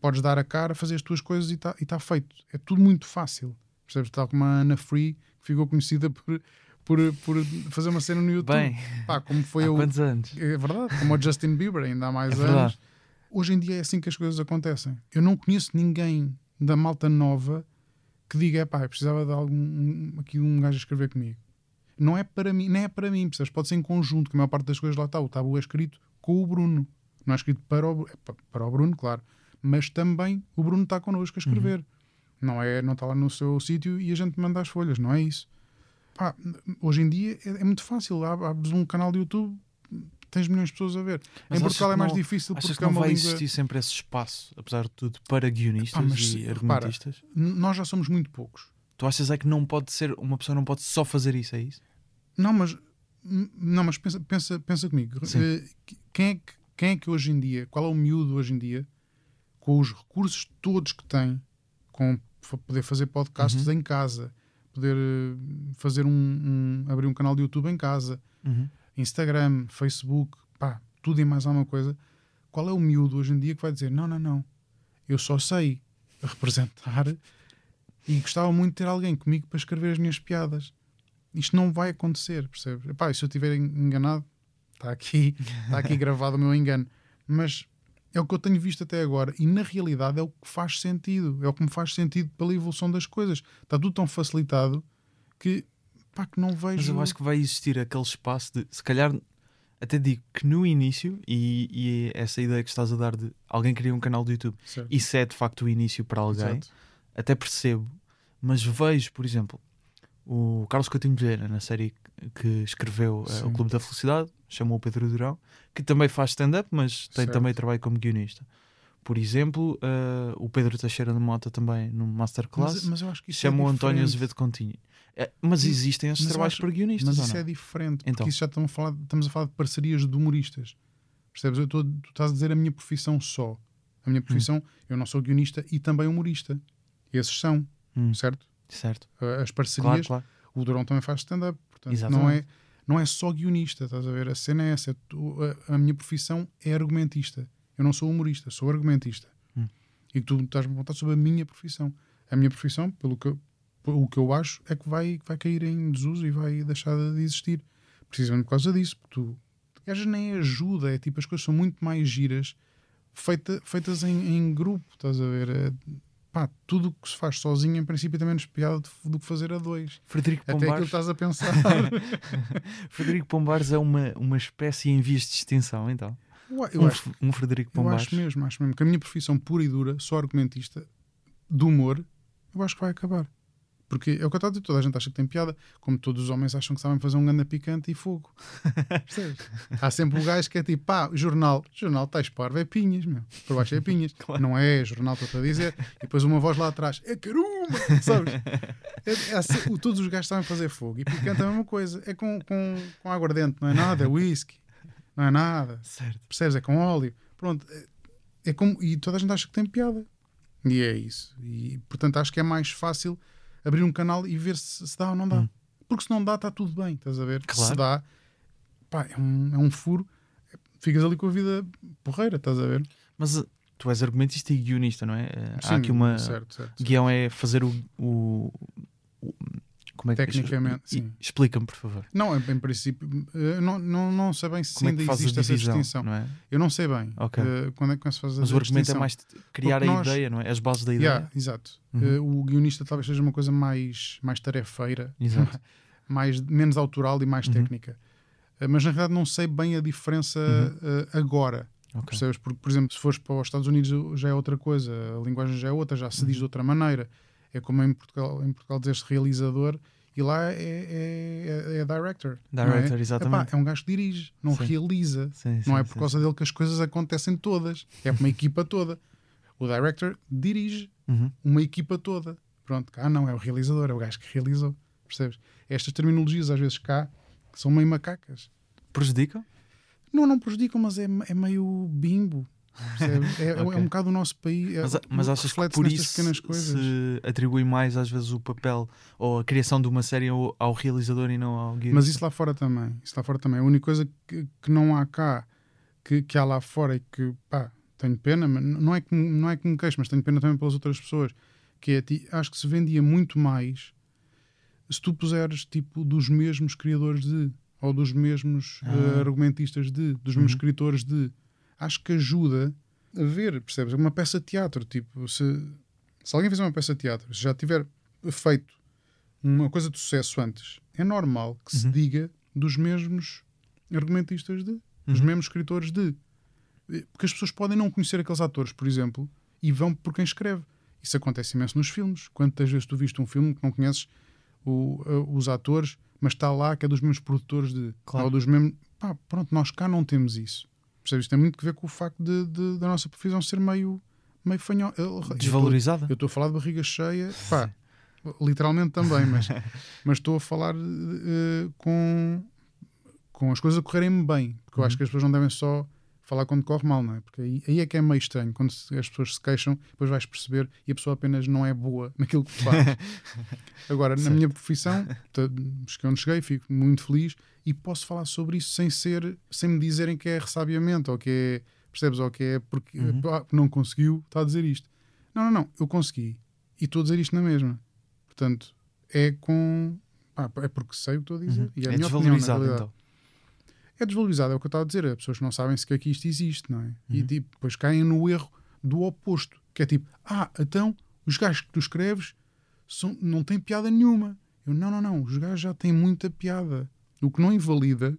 podes dar a cara, fazer as tuas coisas e está tá feito. É tudo muito fácil. Percebes? Tal como a Ana Free, que ficou conhecida por, por, por fazer uma cena no YouTube. Bem, Pá, como foi há o, quantos anos? é verdade, como o Justin Bieber, ainda há mais É anos. verdade. Hoje em dia é assim que as coisas acontecem. Eu não conheço ninguém da malta nova que diga, pá, eu precisava de algum, um- aqui um gajo a escrever comigo. Não é para mim, nem é para mim, percebes? Pode ser em conjunto, que a maior parte das coisas lá está. O tabu é escrito com o Bruno. Não é escrito para o, é pa- para o Bruno, claro. Mas também o Bruno está connosco a escrever. Não é, não está lá no seu sítio e a gente manda as folhas, não é isso. Pá, hoje em dia é, é muito fácil. Ab- Abres um canal de YouTube, tens milhões de pessoas a ver. Mas em Portugal é mais não- difícil porque que é não uma vai língua... existir sempre esse espaço, apesar de tudo, para guionistas Ah, mas e repara, argumentistas? N- Nós já somos muito poucos. Tu achas é que não pode ser, uma pessoa não pode só fazer isso, é isso? Não, mas, não, mas pensa, pensa, pensa comigo. Sim. Eh, Quem é, que, quem é que hoje em dia, qual é o miúdo hoje em dia, com os recursos todos que tem, com poder fazer podcasts Uhum. em casa, poder eh, fazer um, um- abrir um canal de YouTube em casa, Instagram, Facebook, pá, tudo e mais alguma coisa. Qual é o miúdo hoje em dia que vai dizer: não, não, não, eu só sei representar e gostava muito de ter alguém comigo para escrever as minhas piadas. Isto não vai acontecer, percebes? Epá, se eu estiver en- enganado, está aqui, está aqui gravado o meu engano. Mas É o que eu tenho visto até agora. E na realidade é o que faz sentido. É o que me faz sentido pela evolução das coisas. Está tudo tão facilitado que, pá, que não vejo. Mas eu acho que vai existir aquele espaço de, se calhar, até digo que no início, e, e essa ideia que estás a dar de alguém cria um canal do YouTube, Certo. isso é de facto o início para alguém, Exato. até percebo, mas vejo, por exemplo, o Carlos Coutinho Vilhena, na série que escreveu Sim. O Clube da Felicidade, chamou o Pedro Durão, que também faz stand-up, mas tem Certo. também trabalho como guionista. Por exemplo, eh, o Pedro Teixeira de Mota também, no Masterclass, Mas, mas isso chama é o António. Azevedo Continho. É, mas existem esses mas trabalhos acho- para guionistas, Mas isso é diferente, Então. porque isso já estamos a falar, estamos a falar de parcerias de humoristas. Percebes? Eu estou- tu estás a dizer a minha profissão só. A minha profissão, eu não sou guionista e também humorista. Esses são, Hum, certo? Certo. As Claro, parcerias, claro. o Durão também faz stand-up. Portanto, não é, não é só guionista, estás a ver? A cena é essa. Tu- a, a minha profissão é argumentista. Eu não sou humorista, sou argumentista. Hum. E tu estás-me a perguntar sobre a minha profissão. A minha profissão, pelo que, eu- o que eu acho, é que vai, vai cair em desuso e vai deixar de existir. Precisamente por causa disso. Porque tu, gajas nem ajuda, é tipo, as coisas são muito mais giras feita, feitas em, em grupo, estás a ver? Pá, tudo o que se faz sozinho, em princípio, tem menos piada do, que fazer a dois. Frederico Até aquilo que Pombares, estás a pensar. Frederico Pombares é uma, uma espécie em vias de extinção, então. eu, eu um, acho, um Frederico eu Pombares. acho mesmo, acho mesmo que a minha profissão pura e dura, só argumentista, do humor, eu acho que vai acabar. Porque é o que eu estou a dizer, toda a gente acha que tem piada, como todos os homens acham que sabem fazer um ganda picante e fogo. Há sempre o gajo que é tipo, pá, jornal, jornal, estás parvo, é pinhas, meu. Por baixo é pinhas. Não é jornal, estou a dizer. E depois uma voz lá atrás, é caruma, sabes? É, é assim, o- todos os gajos sabem fazer fogo. E picante é a mesma coisa. É com, com, com aguardente, não é nada, é whisky. Não é nada. Certo. Percebes? É com óleo. Pronto. É, é como, e toda a gente acha que tem piada. E é isso. E, portanto, acho que é mais fácil abrir um canal e ver se, se dá ou não dá. Hum. Porque se não dá, está tudo bem. Estás a ver? Claro. Se dá, pá, é um, é um furo. Ficas ali com a vida porreira, estás a ver? Mas uh, tu és argumentista e guionista, não é? Uh, Sim, Há aqui uma. Certo, certo. Guião é fazer o. o- o- como é que Tecnicamente, E- sim. Explica-me, por favor. Não, em, princípio, eh, não, não, não sei bem se Como é ainda que fazes existe a essa divisão? distinção. Não é? Eu não sei bem Ok. eh, quando é que se faz a Mas o argumento é distinção. mais de criar Porque a nós- ideia, não é? As bases da ideia. Yeah, exato. Uhum. Eh, o guionista talvez seja uma coisa mais, mais tarefeira, Exato. mais, menos autoral e mais Uhum. técnica. Eh, mas na realidade não sei bem a diferença Uhum. agora. Ok. Percebes? Porque, por exemplo, se fores para os Estados Unidos já é outra coisa, a linguagem já é outra, já se diz Uhum. de outra maneira. É como em Portugal, em Portugal dizer-se realizador e lá é, é, é, é director. não é? Director, exatamente. Epá, é um gajo que dirige, não Sim. realiza. Sim, Não sim, é por causa dele que as coisas acontecem todas. É uma equipa toda. O director dirige. Uhum. uma equipa toda. Pronto, cá não, é o realizador, é o gajo que realizou. Percebes? Estas terminologias, às vezes cá, são meio macacas. Prejudicam? Não, não prejudicam, mas é, é meio bimbo. É, é Ok. um bocado o nosso país. É, Mas, mas achas que por isso pequenas coisas. se atribui mais às vezes o papel ou a criação de uma série ao, ao realizador e não ao guionista? Mas isso lá fora também. Isso lá fora também. A única coisa que, que não há cá, que, que há lá fora e que, pá, tenho pena, mas não é, que, me- não é que me queixo, mas tenho pena também pelas outras pessoas, que é, ti- acho que se vendia muito mais se tu puseres, tipo, dos mesmos criadores de, ou dos mesmos Ah. eh, argumentistas de, dos mesmos Uhum. escritores de. Acho que ajuda a ver, percebes? Uma peça de teatro, tipo, se, se alguém fizer uma peça de teatro, se já tiver feito uma coisa de sucesso antes, é normal que se Uhum. diga dos mesmos argumentistas de, dos Uhum. mesmos escritores de. Eh, Porque as pessoas podem não conhecer aqueles atores, por exemplo, e vão por quem escreve. Isso acontece imenso nos filmes. Quantas vezes tu viste um filme que não conheces o- a- os atores, mas está lá que é dos mesmos produtores de. Claro. Ou dos mesmos. Pá, pronto, nós cá não temos isso. Percebes? Isto tem muito a ver com o facto de, de- da nossa profissão ser meio, meio eu estou- Desvalorizada? eu estou a falar de barriga cheia, pá, literalmente também, mas, mas estou a falar eh, com, com as coisas a correrem bem, porque eu acho que as pessoas não devem só falar quando corre mal, não é? Porque aí, aí é que é meio estranho, quando se- as pessoas se queixam, depois vais perceber e a pessoa apenas não é boa naquilo que faz. Agora, na Certo. minha profissão, onde cheguei, fico muito feliz e posso falar sobre isso sem ser, sem me dizerem que é ressabiamento ou que é, percebes, ou que é porque Uhum. pá, não conseguiu, está a dizer isto. Não, não, não, eu consegui e estou a dizer isto na mesma. Portanto, é com. pá, é porque sei o que estou a dizer. Uhum. E é é minha opinião, na desvalorizado realidade. então. É desvalorizado, é o que eu estava a dizer. As pessoas não sabem sequer que isto existe, não é? E Uhum. tipo, depois caem no erro do oposto, que é tipo, ah, então os gajos que tu escreves são, não têm piada nenhuma. Eu, não, não, não, os gajos já têm muita piada. O que não invalida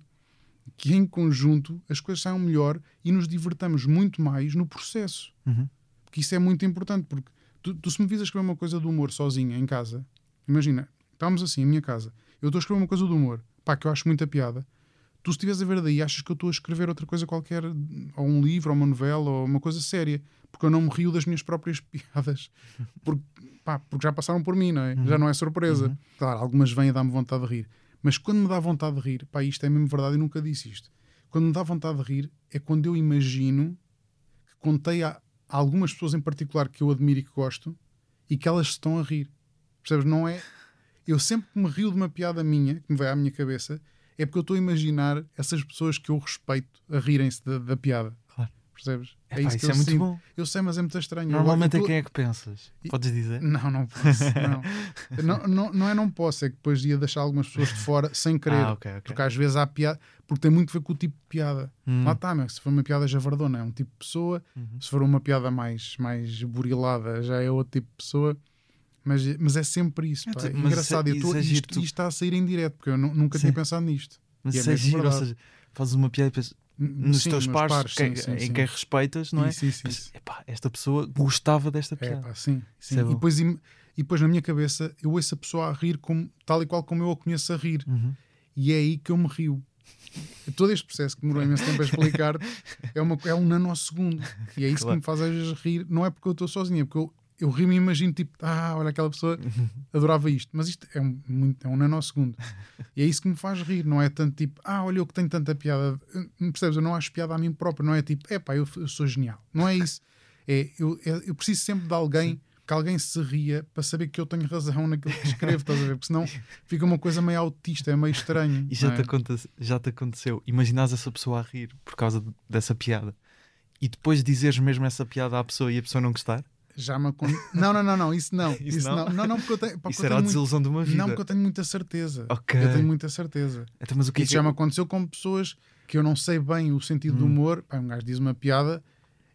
que em conjunto as coisas saiam melhor e nos divertamos muito mais no processo. Uhum. Porque isso é muito importante, porque tu, tu se me vis a escrever uma coisa do humor sozinha em casa, imagina, estamos assim, em minha casa, eu estou a escrever uma coisa do humor, pá, que eu acho muita piada, tu se estiveres a ver daí achas que eu estou a escrever outra coisa qualquer, ou um livro, ou uma novela, ou uma coisa séria, porque eu não me rio das minhas próprias piadas, porque, pá, porque já passaram por mim, não é? Já não é surpresa. Claro, algumas vêm a dar-me vontade de rir, mas quando me dá vontade de rir, pá, isto é mesmo verdade, eu nunca disse isto. Quando me dá vontade de rir é quando eu imagino que contei a, a algumas pessoas em particular que eu admiro e que gosto e que elas estão a rir. Percebes? Não é. Eu sempre que me rio de uma piada minha, que me vai à minha cabeça, é porque eu estou a imaginar essas pessoas que eu respeito a rirem-se da, da piada. Claro. Percebes? Epá, que isso eu é muito sinto. bom. Eu sei, mas é muito estranho. Eu- Normalmente eu é tô- quem é que pensas? Podes dizer? Não, não posso. Não. não, não, não é não posso, é que depois ia deixar algumas pessoas de fora sem querer. Ah, ok, ok. Porque às vezes há piada, porque tem muito a ver com o tipo de piada. Hum. Lá está, se for uma piada javardona é um tipo de pessoa, Uhum. se for uma piada mais, mais burilada já é outro tipo de pessoa. Mas, mas é sempre isso. Pá. Mas É é- engraçado. e isso é isto, tu- isto está a sair em direto, porque eu nu- nunca Sim. tinha pensado nisto. Mas E é é giro, ou seja, fazes uma piada e pensas, nos Sim, teus meus pares, sim, que- sim, em sim. quem respeitas, não é? Sim, sim, sim, sim. "Epá, esta pessoa gostava desta É, piada. pá, sim, sim. É e, depois, e depois na minha cabeça eu ouço a pessoa a rir como, tal e qual como eu a conheço a rir. Uhum. E é aí que eu me rio. Todo este processo que demorou imenso tempo a explicar é, uma, é um nanosegundo. E é isso Claro. que me faz às vezes rir. Não é porque eu estou sozinho, é porque eu, eu rio e imagino tipo, ah, olha aquela pessoa adorava isto. Mas isto é um, muito, é um nanosegundo. E é isso que me faz rir. Não é tanto tipo, ah, olha eu que tenho tanta piada. Percebes? Eu não acho piada a mim próprio. Não é tipo, é pá, eu, eu sou genial. Não é isso. É, eu, é- eu preciso sempre de alguém. Que alguém se ria para saber que eu tenho razão naquilo que escrevo, estás a ver? Porque senão fica uma coisa meio autista, é meio estranho. E já, não te é? aconte- já te aconteceu, imaginas essa pessoa a rir por causa de- dessa piada e depois dizeres mesmo essa piada à pessoa e a pessoa não gostar? Já me acon... Não, não, não, não, isso não. Isso Isso, não? não. não. Não, porque eu tenho, Isso porque eu era a tenho muito- desilusão de uma vida. Não, porque eu tenho muita certeza. Ok. Eu tenho muita certeza. Então, mas o que é Isso que já me aconteceu com pessoas que eu não sei bem o sentido do Hum. humor. Pá, um gajo diz uma piada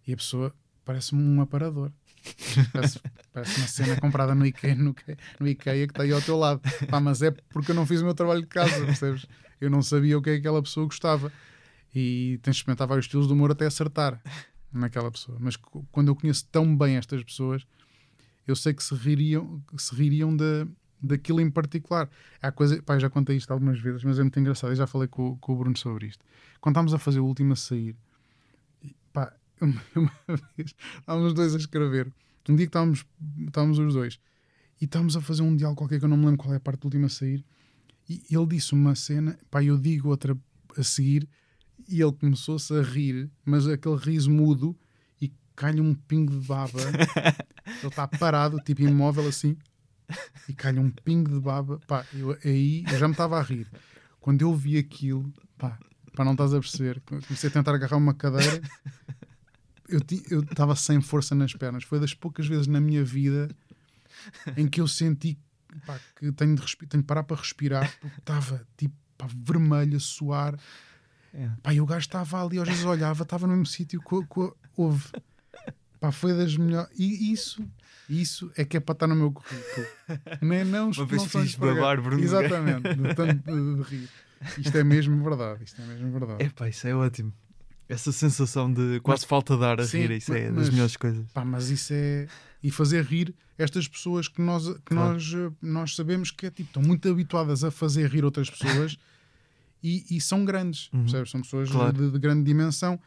e a pessoa parece-me um aparador. Parece, parece uma cena comprada no Ikea, no, Ikea- no Ikea que está aí ao teu lado. Pá, mas é porque eu não fiz o meu trabalho de casa, percebes? Eu não sabia o que é que aquela pessoa gostava. E tens de experimentar vários estilos de humor até acertar naquela pessoa. Mas quando eu conheço tão bem estas pessoas, eu sei que se ririam, que se ririam da, daquilo em particular. Há coisa, pá, já contei isto algumas vezes, mas é muito engraçado. Eu já falei com, o- com o Bruno sobre isto. Quando estávamos a fazer o último a sair, pá, uma, uma vez estávamos os dois a escrever. Um dia que estávamos, estávamos os dois e estávamos a fazer um diálogo qualquer que eu não me lembro qual é a parte do último a sair. E ele disse uma cena, pá, eu digo outra a seguir e ele começou-se a rir, mas aquele riso mudo e cai-lhe um pingo de baba. ele está parado, tipo imóvel assim, e cai-lhe um pingo de baba. Pá, eu, aí eu já me estava a rir. Quando eu vi aquilo, pá, pá, não estás a perceber. Comecei a tentar agarrar uma cadeira. Eu estava sem força nas pernas. Foi das poucas vezes na minha vida em que eu senti pá, que tenho de, tenho de parar para respirar porque estava tipo pá, vermelho a suar. É. Pá, e o gajo estava ali, às vezes olhava, estava no mesmo sítio que, que houve. Pá, foi das melhores. E isso, isso é que é para estar no meu currículo. Nem, não, Uma vez fiz babar Bruno Exatamente, de tanto de, de rir. Isto é mesmo verdade. Isto é mesmo verdade. Epá, isso é ótimo. Essa sensação de quase falta de ar a Sim, rir, isso é mas- das melhores coisas. Pá, mas isso é. E fazer rir estas pessoas que nós, que Claro. nós, eh, nós sabemos que é, tipo, estão muito habituadas a fazer rir outras pessoas e, e são grandes, Uhum. percebes? São pessoas Claro. de, de grande dimensão.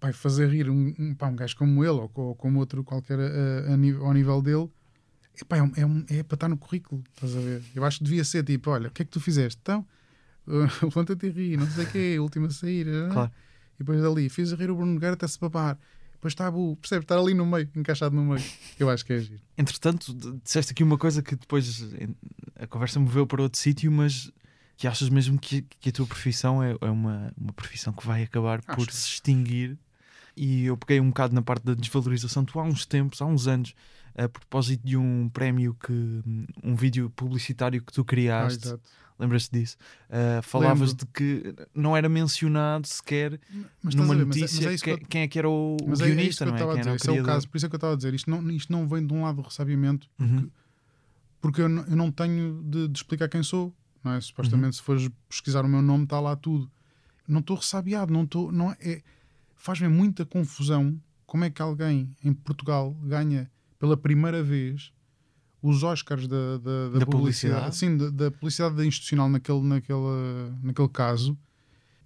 Pá, e fazer rir um, um, pá, um gajo como ele ou, ou como outro qualquer a, a nível- ao nível dele epá, é, um- é, um- é para estar no currículo, estás a ver? Eu acho que devia ser tipo: olha, o que é que tu fizeste? Então, uh, planta-te rir, não sei o quê, última a sair. ah. Claro. E depois dali, fiz a rir o Bruno Nogueira até se babar. Depois está o, percebe, estar ali no meio, encaixado no meio. Eu acho que é giro. Entretanto, disseste aqui uma coisa que depois a conversa moveu para outro sítio, mas que achas mesmo que, que a tua profissão é, é uma, uma profissão que vai acabar por Acho. se extinguir. E eu peguei um bocado na parte da desvalorização. Tu há uns tempos, há uns anos, a propósito de um prémio que. um vídeo publicitário que tu Ah, criaste. exato. Lembras-te disso? Uh, falavas Lembro. de que não era mencionado sequer Mas numa a ver, mas é- mas notícia é que que- eu- quem é que era o, é, é isso guionista, que eu não é? Quem era dizer. o Esse é o criador. caso, por isso é que eu estava a dizer. Isto não, isto não vem de um lado do ressabiamento, Uhum. porque eu não, eu não tenho de, de explicar quem sou. Não é? Supostamente, Uhum. se fores pesquisar o meu nome, está lá tudo. Não estou ressabiado, não estou. Não é, Faz-me muita confusão como é que alguém em Portugal ganha pela primeira vez os Oscars da, da, da Da publicidade, publicidade? sim, da, da publicidade institucional naquele, naquele, naquele caso.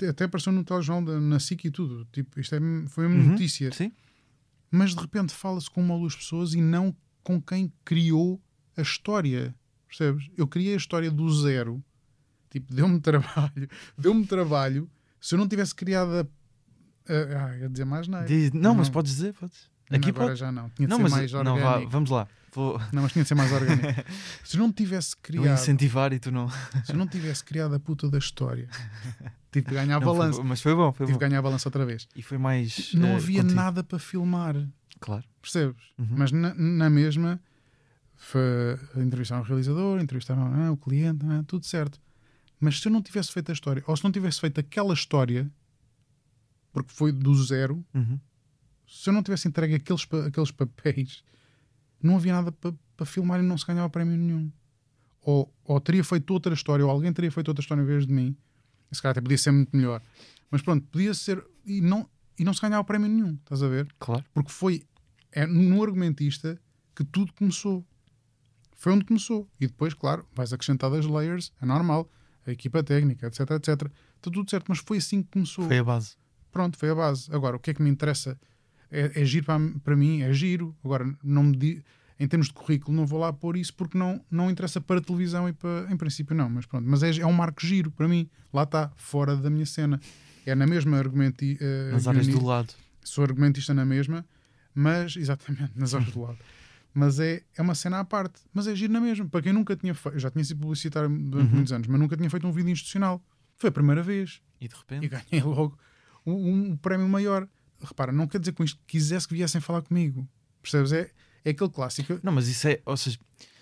Até apareceu no telejornal da- na SIC e tudo. Tipo, isto é, foi uma Uhum. notícia Sim, mas de repente fala-se com uma ou duas pessoas e não com quem criou a história. Percebes? Eu criei a história do zero. Tipo, deu-me trabalho. Deu-me trabalho. Se eu não tivesse criado a. a- ah, ia dizer mais nada. Diz- não, mas Não. podes dizer, podes. Aqui agora pode. já não. Tinha de Não, ser mas mais não, orgânico. vá, Não, vamos lá. Vou mas tinha de ser mais orgânico. se eu não tivesse eu criado. incentivar e tu não. Se eu não tivesse criado a puta da história, tive que ganhar a Não, balança. mas foi bom, foi Tive bom. que ganhar a balança outra vez. E foi mais. Não eh, havia contigo. nada para filmar. Claro. Percebes? Uhum. Mas na, na mesma, foi entrevistar o realizador, entrevistar ah, o cliente, ah, tudo certo. Mas se eu não tivesse feito a história, ou se não tivesse feito aquela história, porque foi do zero, Uhum. se eu não tivesse entregue aqueles, pa- aqueles papéis, não havia nada para para filmar e não se ganhava prémio nenhum. Ou, ou teria feito outra história, ou alguém teria feito outra história em vez de mim. Esse cara até podia ser muito melhor. Mas pronto, podia ser. E não, e não se ganhava prémio nenhum, estás a ver? Claro. porque foi é no argumentista que tudo começou. Foi onde começou. E depois, claro, vais acrescentar as layers, é normal, a equipa técnica, etc, etc. Está tudo certo, mas foi assim que começou. Foi a base. Pronto, foi a base. Agora, o que é que me interessa? É, é giro para, para mim, é giro. Agora, não me di- em termos de currículo, não vou lá pôr isso porque não, não interessa para televisão e para. Em princípio, não, mas pronto. Mas é, é um marco giro para mim. Lá está, fora da minha cena. É na mesma argumenti, eh, Nas áreas do lado. sou argumentista na mesma, mas exatamente nas horas do lado. Mas é, é uma cena à parte, mas é giro na mesma. Para quem nunca tinha feito, eu já tinha sido publicitário durante Uhum. muitos anos, mas nunca tinha feito um vídeo institucional. Foi a primeira vez E de e repente. ganhei logo um, um prémio maior. Repara, não quer dizer com isto que quisesse que viessem falar comigo. Percebes? É, é aquele clássico. Não, mas isso é. Ou seja,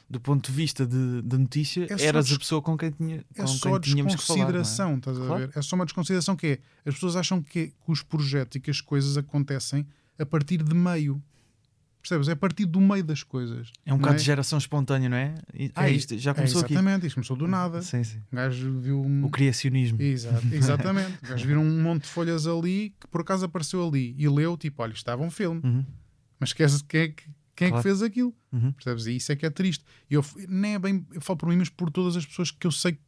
do ponto de vista de, de notícia, É eras a pessoa com quem, tinha, É com só quem tínhamos que falar. é? desconsideração, estás a ver? É só uma desconsideração que é. As pessoas acham que, que os projetos e que as coisas acontecem a partir de meio. Percebes? É a partir do meio das coisas. É um bocado de geração espontânea, não é? Ah, É- isto já É, começou aqui. exatamente, isto começou do nada. Sim, sim. O gajo viu um. O criacionismo. Exato, exatamente. O gajo viu um monte de folhas ali que por acaso apareceu ali e leu, tipo, olha, estava um filme. Uhum. Mas esquece quem é que, quem é que Claro. fez aquilo. Uhum. Percebes? E isso é que é triste. Eu nem é bem, eu falo por mim, mas por todas as pessoas que eu sei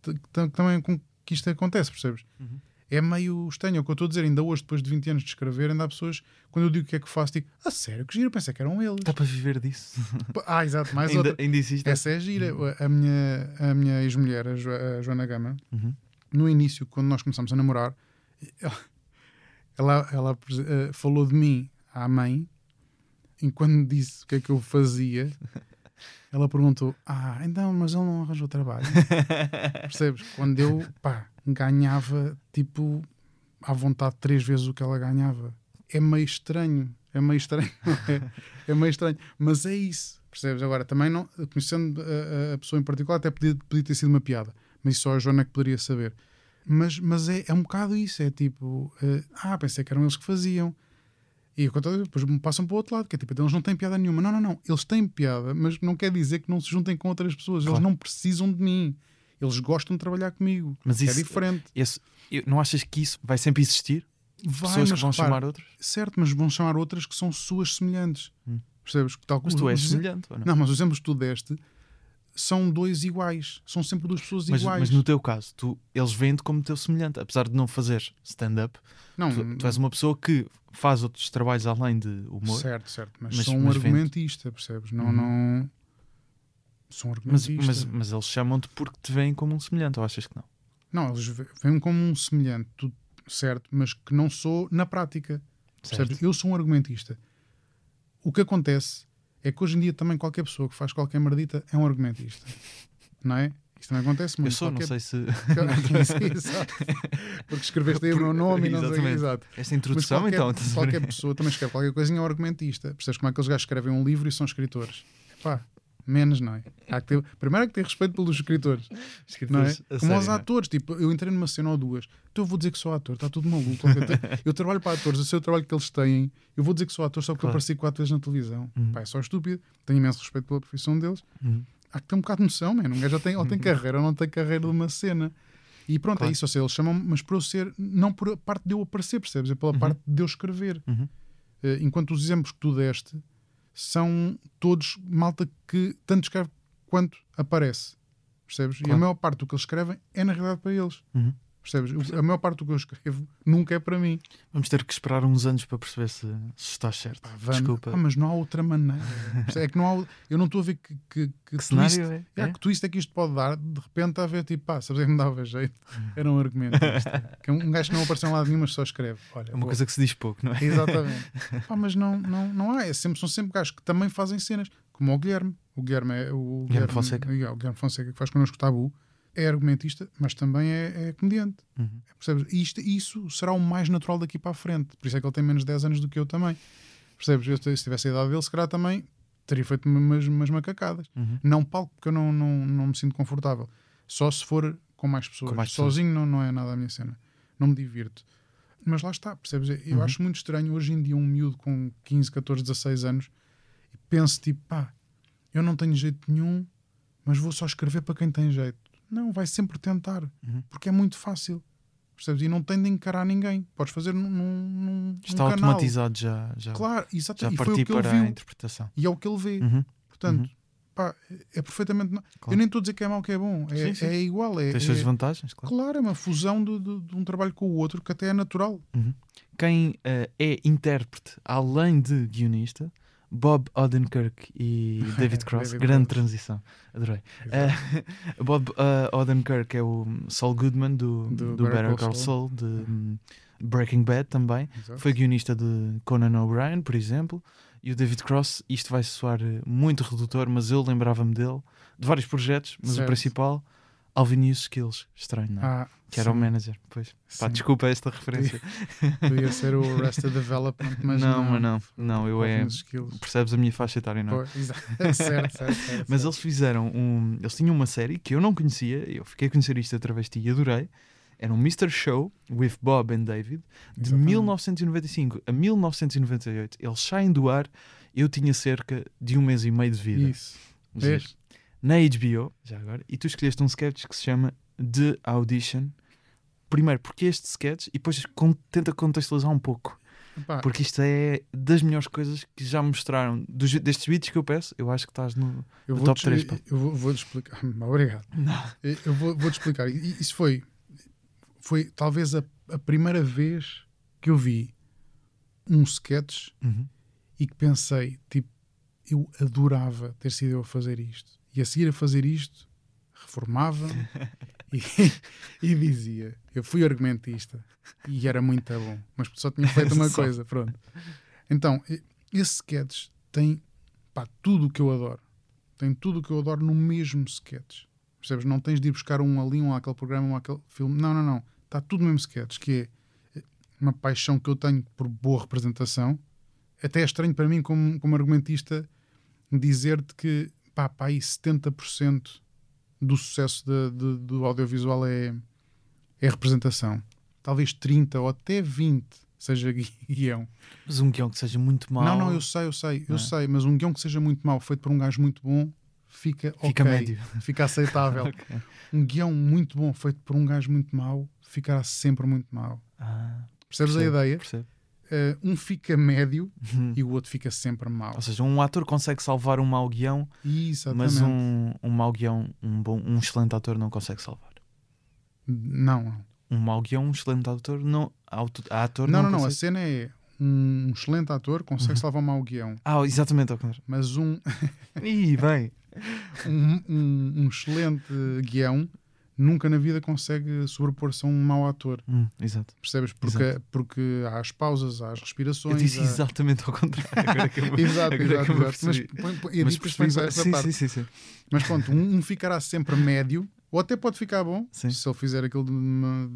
que, também com que isto acontece, percebes? Uhum. É meio estranho. É o que eu estou a dizer, ainda hoje, depois de 20 anos de escrever, ainda há pessoas, quando eu digo o que é que faço, digo, a sério, que giro, pensei que eram eles. Dá para viver disso. Ah, exato, mais ainda, outra. ainda existe. Essa é gira. A minha, a minha ex-mulher, a, Jo- a Joana Gama, Uhum. no início, quando nós começámos a namorar, ela, ela, ela, eh, falou de mim à mãe, enquanto disse o que é que eu fazia, ela perguntou: Ah, então, mas ele não arranjou trabalho. Percebes? Quando eu pá, ganhava tipo à vontade três vezes o que ela ganhava. É meio estranho. É meio estranho. é, é meio estranho. Mas é isso. Percebes? Agora, também não, conhecendo a, a- pessoa em particular, até podia, podia ter sido uma piada. Mas só a Joana que poderia saber. Mas, mas é, é um bocado isso. É tipo, eh, ah, pensei que eram eles que faziam. E depois me passam para o outro lado, que é tipo, eles não têm piada nenhuma. Não, não, não. Eles têm piada, mas não quer dizer que não se juntem com outras pessoas. Claro. Eles não precisam de mim. Eles gostam de trabalhar comigo. Mas é isso, diferente. esse- eu- não achas que isso vai sempre existir? Vai, Pessoas mas que vão repara, chamar outros? Certo, mas vão chamar outras que são suas semelhantes. Hum. Percebes? Tal Mas tu és semelhante, não? Não, mas os exemplos que tu deste são dois iguais. São sempre duas pessoas Mas, iguais. mas no teu caso, tu, eles veem-te como teu semelhante, apesar de não fazer stand-up. Não, Tu, tu és uma pessoa que faz outros trabalhos além de humor. certo, certo. Mas, Mas- sou um mas argumentista, percebes? Não, Uhum. não. Sou um Mas, argumentista. mas, mas eles chamam-te porque te veem como um semelhante, ou achas que não? Não, eles ve- veem como um semelhante, tudo certo, mas que não sou na prática. Percebes? Certo. Eu sou um argumentista. O que acontece é que hoje em dia também qualquer pessoa que faz qualquer merdita é um argumentista. Não é? Isso também acontece muito. Eu sou, não Qualquer- sei se. Exato. Porque escreveste aí o meu nome e não sei. Exato. Esta introdução, qualquer, então. qualquer pessoa também escreve qualquer coisinha é um argumentista. Percebes como é que aqueles gajos escrevem um livro e são escritores? Pá, menos, não é? Há que ter- primeiro há que ter respeito pelos escritores, não é? Escritores Como sério, aos não é? atores. Tipo, eu entrei numa cena ou duas, então eu vou dizer que sou ator, está tudo maluco. Eu, eu trabalho para atores, eu sei o trabalho que eles têm, eu vou dizer que sou ator só porque eu Claro. apareci quatro vezes na televisão. Uhum. Pá, é só estúpido. Tenho imenso respeito pela profissão deles. Uhum. Há que ter um bocado de noção, man. Um gajo já tem, ou tem carreira ou não tem carreira de uma cena. E pronto, Claro. é isso. Ou seja, eles chamam mas por eu ser, não por a parte de eu aparecer, percebes? É pela Uhum. parte de eu escrever. Uhum. Eh, enquanto os exemplos que tu deste são todos malta que tanto escreve quanto aparece. Percebes? E a Claro. maior parte do que eles escrevem é na realidade para eles. Uhum. Percebes? A maior parte do que eu escrevo nunca é para mim. Vamos ter que esperar uns anos para perceber se, se estás certo. Pá, vamos- Desculpa. Ah, mas não há outra maneira. é que não há, eu não estou a ver que, que, que, que twist, é? é, é? que twist é que isto pode dar. De repente está a ver tipo, pá, sabes o que me dava jeito? Era um argumento. que é um gajo que não apareceu em lado nenhum, mas só escreve. Olha, É uma coisa que se diz pouco, não é? Exatamente. Pá, mas não, não, não há. É sempre, são sempre gajos que também fazem cenas, como o Guilherme. O Guilherme é o Guilherme Fonseca. é, o Guilherme Fonseca que faz connosco o Tabu. É argumentista, mas também é, é comediante. Uhum. Percebes? E isto, isso será o mais natural daqui para a frente. Por isso é que ele tem menos 10 anos do que eu também. Percebes? Eu, se tivesse a idade dele, se calhar também teria feito umas, umas macacadas. Uhum. Não palco, porque eu não, não, não me sinto confortável. Só se for com mais pessoas. Com mais pessoas. Sozinho não, não é nada a minha cena. Não me divirto. Mas lá está, percebes? Eu Uhum. acho muito estranho hoje em dia um miúdo com 15, 14, 16 anos e penso tipo, pá, eu não tenho jeito nenhum, mas vou só escrever para quem tem jeito. Não, vai sempre tentar, Uhum. porque é muito fácil. Percebes? E não tem de encarar ninguém. Podes fazer num, num, Está num automatizado já. Já, Claro, já. E parti o que ele para a viu. interpretação. E é o que ele vê. Uhum. Portanto, Uhum. pá, é perfeitamente. Claro. Eu nem estou a dizer que é mau que é bom. É, Sim, sim. é igual. É, Tem as é- suas vantagens, claro. claro, é uma fusão de, de- de um trabalho com o outro que até é natural. Quem eh, é intérprete, além de guionista, Bob Odenkirk e David Cross. David grande Cross. transição. Adorei. Eh, Bob eh, Odenkirk é o Saul Goodman do, Do do, Better Call Saul, de hum, Breaking Bad também. Exato. Foi guionista de Conan O'Brien, por exemplo. E o David Cross, isto vai soar eh, muito redutor, mas eu lembrava-me dele, de vários projetos, mas Certo. o principal, Alvin News Skills. Estranho, não é? Ah, que era o manager. Pois. Pá, desculpa esta referência. Podia ser o Arrested Development, mas não, não. mas não. Não, eu é. Percebes a minha faixa etária, não é? Certo, certo, certo, Mas eles fizeram um. Eles tinham uma série que eu não conhecia, eu fiquei a conhecer isto através de ti e adorei. Era um Mr. Show with Bob and David de Exatamente. 1995 a 1998. Eles saem do ar. Eu tinha cerca de um mês e meio de vida. Isso. Vês? Na HBO, já agora, e tu escolheste um sketch que se chama The Audition. Primeiro, porque este sketch, e depois con- tenta contextualizar um pouco. Pá, Porque isto é das melhores coisas que já mostraram. Dos, destes vídeos que eu peço, eu acho que estás no. no vou top te, três, pá. Eu vou, vou-te explicar. Obrigado. Não. Eu vou, vou-te explicar. I- Isso foi, foi talvez a, a primeira vez que eu vi um sketch Uhum. e que pensei, tipo, eu adorava ter sido eu a fazer isto. E a seguir a fazer isto, reformava e, e dizia, eu fui argumentista e era muito bom, mas só tinha feito uma coisa, pronto. Então, esse sketch tem pá, tudo o que eu adoro. Tem tudo o que eu adoro no mesmo sketch. Percebes? Não tens de ir buscar um ali, um àquele programa, um àquele filme. Não, não, não. Está tudo no mesmo sketch, que é uma paixão que eu tenho por boa representação. Até é estranho para mim, como, como argumentista, dizer-te que pá, pá, aí 70% do sucesso de- de- do audiovisual é, é representação. Talvez 30% ou até 20% seja gui- guião. Mas um guião que seja muito mau. Não, não, eu sei, eu sei, eu é? sei, mas um guião que seja muito mau, feito por um gajo muito bom, fica Fica ok, médio. fica aceitável. Ok. Um guião muito bom, feito por um gajo muito mau, ficará sempre muito mau. Ah, Percebes percebo, a ideia? percebo. Eh, um fica médio Uhum. e o outro fica sempre mau. Ou seja, um ator consegue salvar um mau guião, Exatamente. mas um, um mau guião, um, bom, um excelente ator não consegue salvar. Não, Um mau guião, um excelente ator não. Auto, ator não, não, não, não. A consegue. cena é um excelente ator consegue Uhum. salvar um mau guião, Ah, exatamente ao contrário. mas um, Ih, bem. um, um- um excelente guião nunca na vida consegue sobrepor-se a um mau ator. Hum, exato. Percebes? Porque, porque há as pausas, há as respirações. Eu disse há- exatamente ao contrário. Agora que eu, Exato, agora exato, me exato. Mas põe- Mas percebi- essa sim, parte. sim, sim. Mas pronto, um, um ficará sempre médio, Ou até pode ficar bom, se ele fizer aquilo de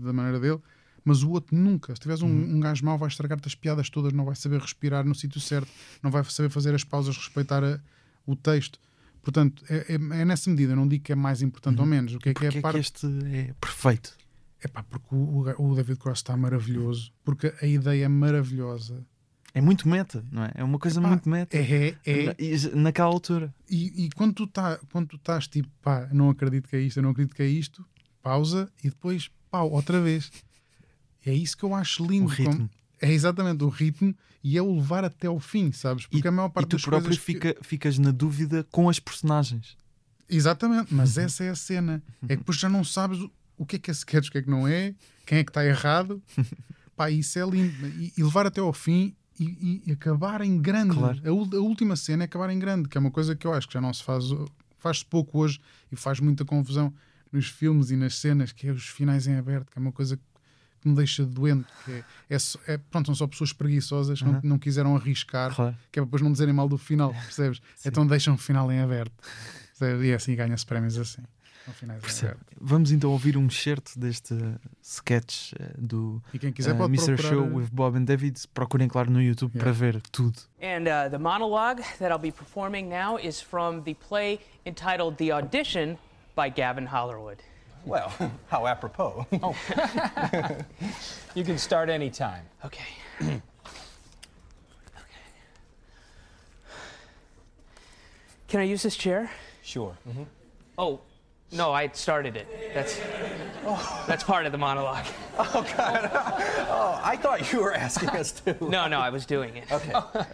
da maneira dele, mas o outro nunca. Se tiveres um, Uhum. um gajo mau, vai estragar-te as piadas todas, não vai saber respirar no sítio certo, não vai saber fazer as pausas, respeitar a- o texto. Portanto, é, é- é nessa medida. Eu não digo que é mais importante ou menos. O que é que é é que parte. este é perfeito? É pá, porque o, o- David Cross está maravilhoso, porque a ideia é maravilhosa. É muito meta, não é? É uma coisa Pá, muito meta. É, é, Na- e Naquela altura. E, e quando tu tá, quando tu estás tipo, pá, não acredito que é isto, eu não acredito que é isto, pausa e depois, pau, outra vez. É isso que eu acho lindo. O ritmo. como- é exatamente o ritmo e é o levar até ao fim, sabes? Porque a maior E parte tu das próprio coisas que- fica, ficas na dúvida com as personagens. Exatamente, mas Uhum. essa é a cena. É que depois já não sabes o- o que é que é sketch, o que é que não é, quem é que está errado. Pá, isso é lindo. E, e levar até ao fim e, e acabar em grande. Claro. A, a última cena é acabar em grande, que é uma coisa que eu acho que já não se faz, faz-se pouco hoje e faz muita confusão nos filmes e nas cenas, que é os finais em aberto, que é uma coisa que me deixa doente. Que é, é, é- pronto, são só pessoas preguiçosas que não, Uhum. não quiseram arriscar, Claro. que é para depois não dizerem mal do final, percebes? então deixam o final em aberto. Percebes? E é assim ganha-se prémios assim. Vamos então ouvir um excerto deste sketch eh, do E quem quiser eh, pode Mr. procurar. Show with Bob and David. Procurem, claro, no YouTube Yeah. para ver tudo. And uh, the monologue that I'll be performing now is from the play entitled The Audition by Gavin Hollerwood. Well, how apropos. oh. You can start anytime. Okay. okay. Can I use this chair? Sure. Oh, no, I started it. That's that's part of the monologue. Oh, God. Oh, I thought you were asking us to. No, no, I was doing it. Okay. Uh,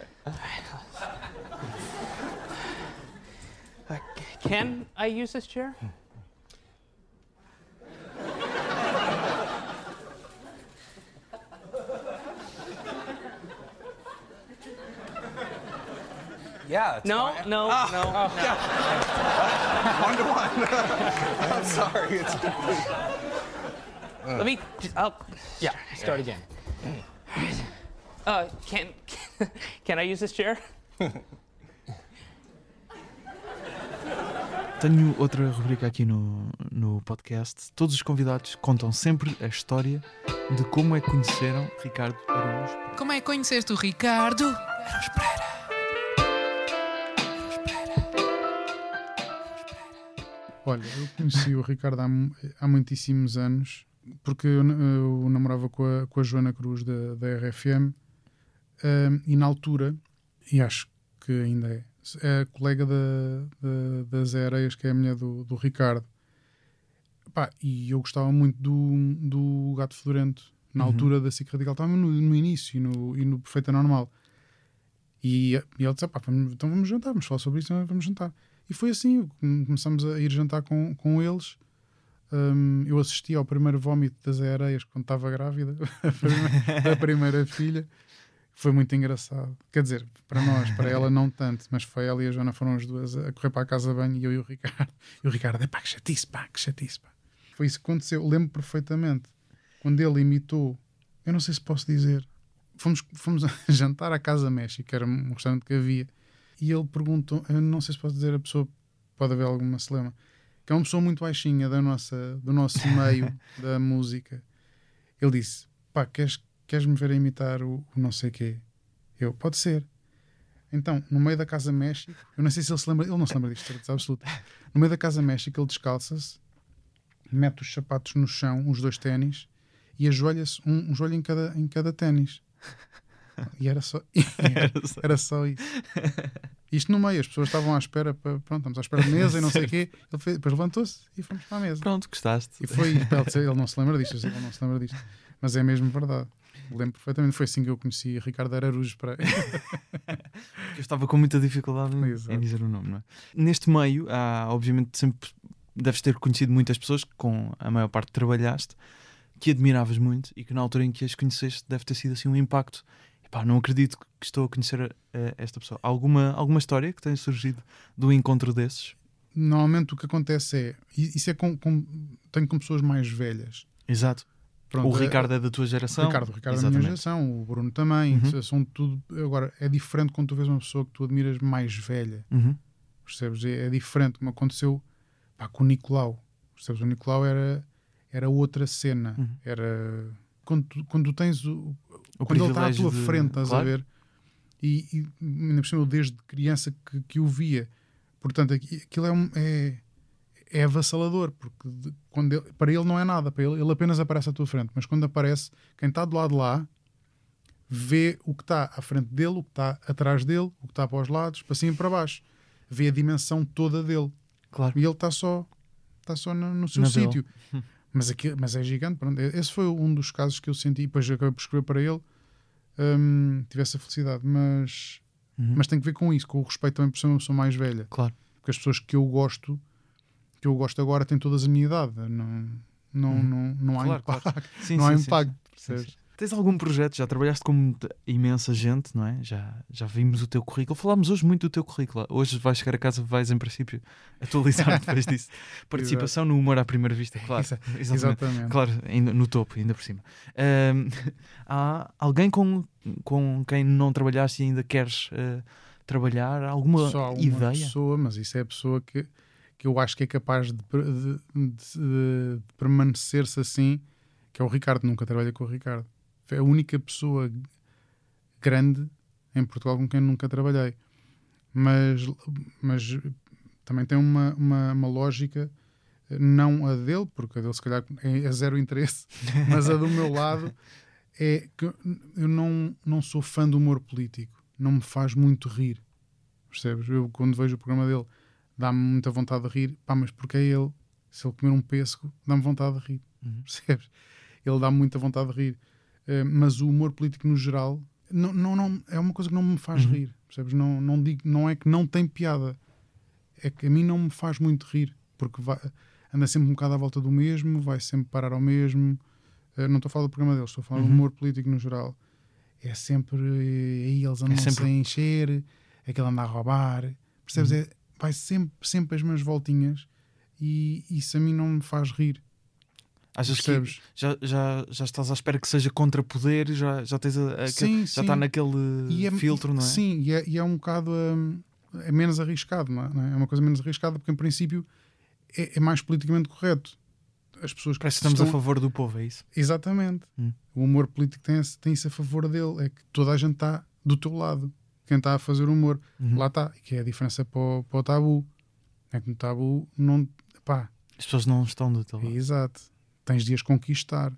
can I use this chair? Yeah. It's No, fine. no, no, no. One to one. I'm sorry. It's Let me. Just, I'll. Yeah, start again. Uh, can can I use this chair? Tenho outra rubrica aqui no, no podcast. Todos os convidados contam sempre a história de como é que conheceram Ricardo Araújo. Como é que conheceste o Ricardo? Olha, eu conheci o Ricardo há, há muitíssimos anos, porque eu, eu namorava com a, com a Joana Cruz da, da RFM hum, e na altura, e acho que ainda é, é a colega da, da, da Zé Areias, que é a mulher do, do Ricardo. Pá, e eu gostava muito do, do Gato Fedorento, na Uhum. altura da SIC Radical, estava no, no início e no, e no Perfeita Normal. E, e ele disse: "Pá, vamos- então vamos jantar, vamos falar sobre isso, vamos jantar. E foi assim, começamos a ir jantar com, com eles. Hum, eu assisti ao primeiro vómito das areias quando estava grávida, a primeira- da primeira filha. Foi muito engraçado. Quer dizer, para nós, para ela não tanto, mas foi ela e a Joana foram as duas a correr para a casa de banho e eu e o Ricardo. E o Ricardo, é pá, que chatice, pá, que chatice, pá. Foi isso que aconteceu. Eu lembro perfeitamente quando ele imitou, eu não sei se posso dizer, fomos, fomos a jantar à Casa México, que era um restaurante que havia, e ele perguntou, eu não sei se posso dizer, a pessoa pode haver alguma celema, que é uma pessoa muito baixinha da nossa, do nosso meio da música. Ele disse: pá, queres, queres-me ver a imitar o, o não sei quê? Eu, pode ser. Então, no meio da Casa México, eu não sei se ele se lembra, ele não se lembra disto, certeza absoluta. No meio da Casa México, ele descalça-se, mete os sapatos no chão, os dois ténis, e ajoelha-se um, um joelho em cada, em cada ténis. E era só, era só isso. Isto no meio, as pessoas estavam à espera, para, pronto, estamos à espera de mesa e não sei o quê. Ele fez, depois levantou-se e fomos para a mesa. Pronto, gostaste. E foi, ele não se lembra disto, ele não se lembra disto, mas é mesmo verdade. Lembro perfeitamente, foi assim que eu conheci Ricardo Araújo para. Eu estava com muita dificuldade em, em dizer o nome, não é? Neste meio, há, obviamente, sempre deves ter conhecido muitas pessoas com a maior parte trabalhaste, que admiravas muito e que na altura em que as conheceste deve ter sido assim um impacto. Epá, não acredito que estou a conhecer eh, esta pessoa. Alguma, alguma história que tenha surgido do encontro desses? Normalmente o que acontece é, isso é com, com tenho com pessoas mais velhas. Exato. Pronto, o é- Ricardo é da tua geração. Ricardo, o Ricardo é da minha geração, o Bruno também, Uhum. são tudo. Agora, é diferente quando tu vês uma pessoa que tu admiras mais velha, Uhum. percebes? É, é diferente, como aconteceu pá, com o Nicolau. Percebes? O Nicolau era, era outra cena. Uhum. Era quando, tu- quando tu tens o, O quando ele está à tua de- frente, estás claro. a ver? E, e ainda por cima, eu desde criança que, que o via. Portanto, aqui- aquilo é, um, é, é avassalador, porque de- quando ele- para ele não é nada, para ele, ele apenas aparece à tua frente. Mas quando aparece, quem está do lado de lá vê o que está à frente dele, o que está atrás dele, o que está para os lados, para cima e para baixo. Vê a dimensão toda dele. Claro. E ele está só, está só no, no seu Na sítio. Mas, aqui, mas é gigante. Pronto. Esse foi um dos casos que eu senti. E depois acabei por escrever para ele. hum, tive essa felicidade. Mas, Uhum. mas tem que ver com isso, com o respeito também por ser uma pessoa mais velha. Claro. Porque as pessoas que eu gosto, que eu gosto agora, têm todas a minha idade. Não, não, não, não há. Claro, impacto. claro. Sim, não há sim, sim, impacto. sim. percebes? Sim. Tens algum projeto? Já trabalhaste com imensa gente, não é? Já, já vimos o teu currículo. Falámos hoje muito do teu currículo. Hoje vais chegar a casa, vais em princípio atualizar depois disso. Participação no humor à primeira vista, claro. Exa- Exatamente. Exatamente. Claro, no topo, ainda por cima. Ahm, há alguém com, com quem não trabalhaste e ainda queres eh, trabalhar? Alguma Só uma ideia? pessoa, mas isso é a pessoa que, que eu acho que é capaz de, de- de- de permanecer-se assim, que é o Ricardo. Nunca trabalhei com o Ricardo. É a única pessoa grande em Portugal com quem nunca trabalhei. Mas, mas também tem uma, uma, uma lógica, não a dele, porque a dele se calhar é, é zero interesse, mas a do meu lado é que eu não, não sou fã do humor político. Não me faz muito rir. Percebes? Eu, quando vejo o programa dele, dá-me muita vontade de rir. Pá, mas porque é ele? Se ele comer um pêssego, dá-me vontade de rir. Uhum. Percebes? Ele dá-me muita vontade de rir. Eh, mas o humor político no geral não, não, não, é uma coisa que não me faz Uhum. rir. Percebes? Não, não, digo, não é que não tem piada. É que a mim não me faz muito rir. Porque vai, anda sempre um bocado à volta do mesmo, vai sempre parar ao mesmo. Eh, não estou a falar do programa deles, estou a falar do Uhum. humor político no geral. É sempre. eh, Aí eles andam É sempre- a encher, aquele anda a roubar. Percebes? Uhum. É, vai sempre, sempre as mesmas voltinhas e isso a mim não me faz rir. Achas que Percebes? já, já, já estás à espera que seja contra poder? Já, já tens a, a- Sim, já está naquele é- filtro, não é? Sim, e é, e é um bocado hum, é menos arriscado, não é? Não é? É uma coisa menos arriscada porque, em princípio, é, é mais politicamente correto. As pessoas Parece que estamos estão... a favor do povo, é isso? Exatamente. Hum. O humor político tem, tem isso a favor dele, é que toda a gente está do teu lado. Quem está a fazer humor, Uhum. lá está. Que é a diferença para o, para o tabu. É que no tabu não. Pá, As pessoas não estão do teu é lado. exato. Tens de as conquistar.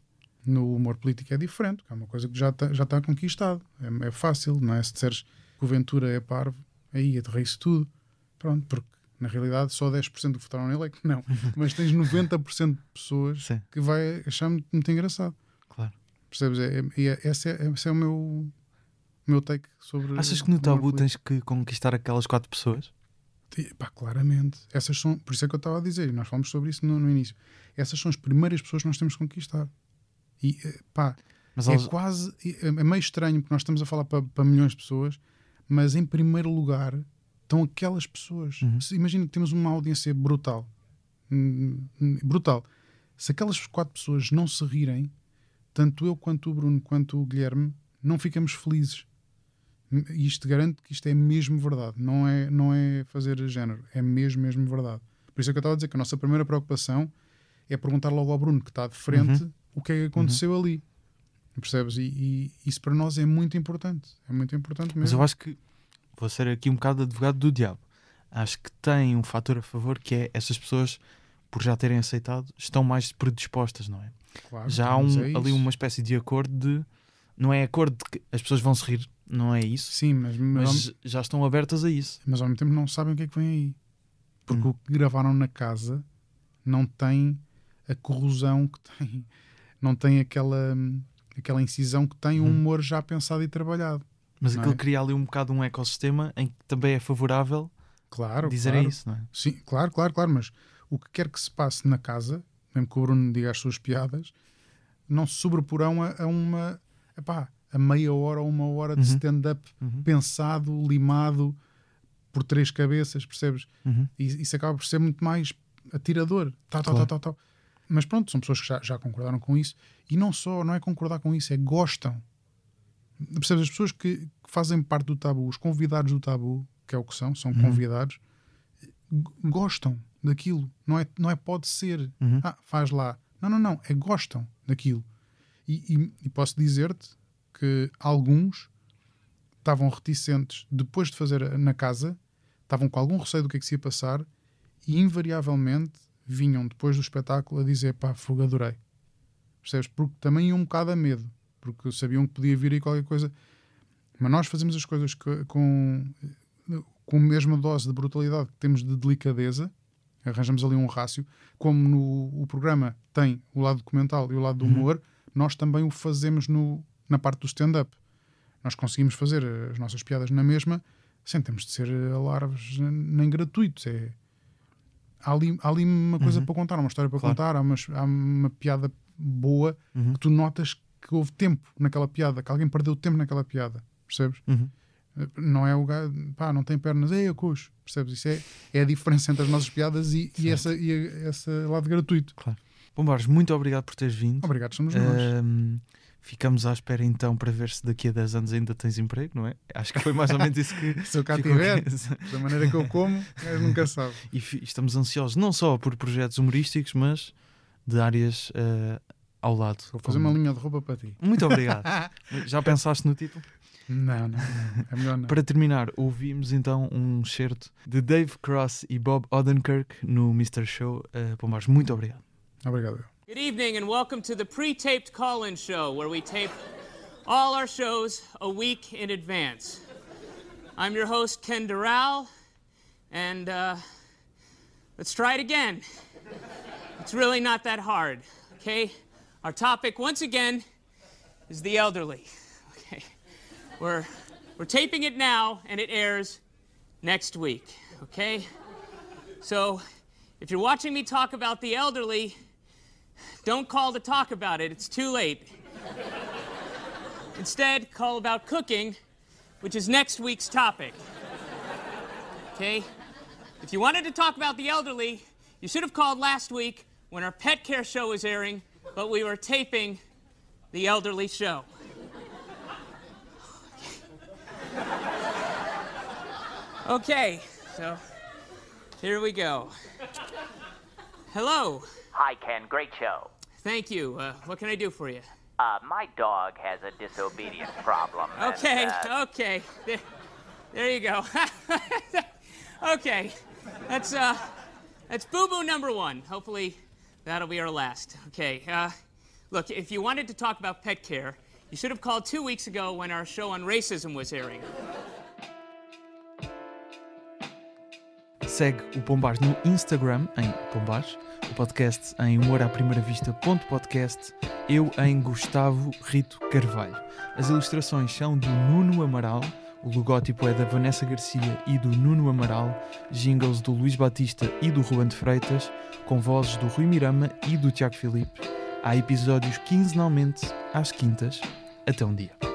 No humor político é diferente, que é uma coisa que já está já está conquistado. É, é fácil, não é? Se disseres que o Ventura é parvo, aí aterrei-se tudo. Pronto, porque na realidade só 10% que votaram nele é que não. Mas tens 90% de pessoas Sim, que vai achar muito, muito engraçado. claro. Percebes? É, é, é- esse, é, esse é o meu, meu take sobre. Achas que no o tabu tens que conquistar aquelas quatro pessoas? E, Pá, claramente. Essas são, por isso é que eu estava a dizer, e nós falamos sobre isso no, no início. Essas são as primeiras pessoas que nós temos que conquistar. E eh, pá, Mas é elas- quase. É é meio estranho porque nós estamos a falar para, para milhões de pessoas, mas em primeiro lugar estão aquelas pessoas. Uhum. Imagina que temos uma audiência brutal. Brutal. Se aquelas quatro pessoas não se rirem, tanto eu quanto o Bruno quanto o Guilherme, não ficamos felizes. E isto garante que isto é mesmo verdade. Não é, não é fazer género. É mesmo, mesmo verdade. Por isso é que eu estava a dizer que a nossa primeira preocupação é perguntar logo ao Bruno, que está de frente, o que é que aconteceu ali. Percebes? E, e isso para nós é muito importante. É muito importante mesmo. Mas eu acho que vou ser aqui um bocado advogado do diabo. Acho que tem um fator a favor que é essas pessoas, por já terem aceitado, estão mais predispostas, não é? Claro, já há mas um, é ali uma espécie de acordo de. Não é acordo de que as pessoas vão se rir, não é isso, Sim, mas, mas, mas já estão abertas a isso. mas ao mesmo tempo não sabem o que é que vem aí. Porque Hum. o que gravaram na casa não tem a corrosão que tem, não tem aquela, aquela incisão que tem um Hum. humor já pensado e trabalhado. Mas aquilo é? cria ali um bocado um ecossistema em que também é favorável Claro, dizerem claro. isso, não é? Sim, claro, claro, claro, mas o que quer que se passe na casa, mesmo que o Bruno diga as suas piadas, não se sobreporão a, a uma epá, a meia hora ou uma hora de Uhum. stand-up Uhum. pensado, limado por três cabeças, percebes? Uhum. E isso acaba por ser muito mais atirador. Tal, tal, Claro. tal, tal, tal. Mas pronto, são pessoas que já, já concordaram com isso. E não só, não é concordar com isso, é gostam. Percebes? As pessoas que, que fazem parte do tabu, os convidados do tabu, que é o que são, são Uhum. convidados, gostam daquilo. Não é, não é pode ser. Uhum. Ah, faz lá. Não, não, não. É gostam daquilo. E, e- e posso dizer-te que alguns estavam reticentes depois de fazer na casa, estavam com algum receio do que é que se ia passar e invariavelmente vinham depois do espetáculo a dizer pá, fogo, adorei. Percebes? Porque também iam um bocado a medo, porque sabiam que podia vir aí qualquer coisa. Mas nós fazemos as coisas co- com, com a mesma dose de brutalidade que temos de delicadeza, arranjamos ali um rácio, como no o programa tem o lado documental e o lado do humor, nós também o fazemos no, na parte do stand-up. Nós conseguimos fazer as nossas piadas na mesma sem termos de ser alarves nem gratuitos. É, há, ali, há ali uma coisa para contar, uma história para Claro. contar, há uma, há uma piada boa que tu notas que houve tempo naquela piada, que alguém perdeu tempo naquela piada, percebes? Uhum. Não é o gajo, pá, não tem pernas, ei, eu coxo, percebes? Isso é, é a diferença entre as nossas piadas e, e, essa, e a- esse lado gratuito. Pombares, muito obrigado por teres vindo. Obrigado, somos nós. Ahm, ficamos à espera então para ver se daqui a 10 anos ainda tens emprego, não é? Acho que foi mais ou menos isso que. Se eu cá tiver, da maneira que eu como, gajo nunca sabe. E estamos ansiosos não só por projetos humorísticos, mas de áreas ah, ao lado. Vou fazer uma linha de roupa para ti. Muito obrigado. Já pensaste no título? Não, não, não. É melhor não. Para terminar, ouvimos então um certo de Dave Cross e Bob Odenkirk no Mr. Show. Uh, muito obrigado. Obrigado. Good evening and welcome to the pre taped call in show where we tape all our shows a week in advance. I'm your host, Ken Doral, and uh, let's try it again. It's really not that hard, okay? Our topic, once again, is the elderly. Okay. We're, we're taping it now and it airs next week, okay? So if you're watching me talk about the elderly, don't call to talk about it, it's too late. Instead, call about cooking, which is next week's topic. Okay? If you wanted to talk about the elderly, you should have called last week when our pet care show was airing, but we were taping the elderly show. Okay, so here we go. Hello. Hi, Ken. Great show. Thank you. Uh, what can I do for you? Uh, my dog has a disobedience problem. and, Okay, uh, okay. There, there you go. okay. That's uh that's boo boo number one. Hopefully that'll be our last. Okay. Uh look, if you wanted to talk about pet care, you should have called two weeks ago when our show on racism was airing. Segue o Pombares no Instagram, em Pombares, o podcast em humoraprimeiravista.podcast, eu em Gustavo Rito Carvalho. As ilustrações são do Nuno Amaral, o logótipo é da Vanessa Garcia e do Nuno Amaral, jingles do Luís Batista e do Ruan de Freitas, com vozes do Rui Mirama e do Tiago Filipe. Há episódios quinzenalmente às quintas. Até um dia.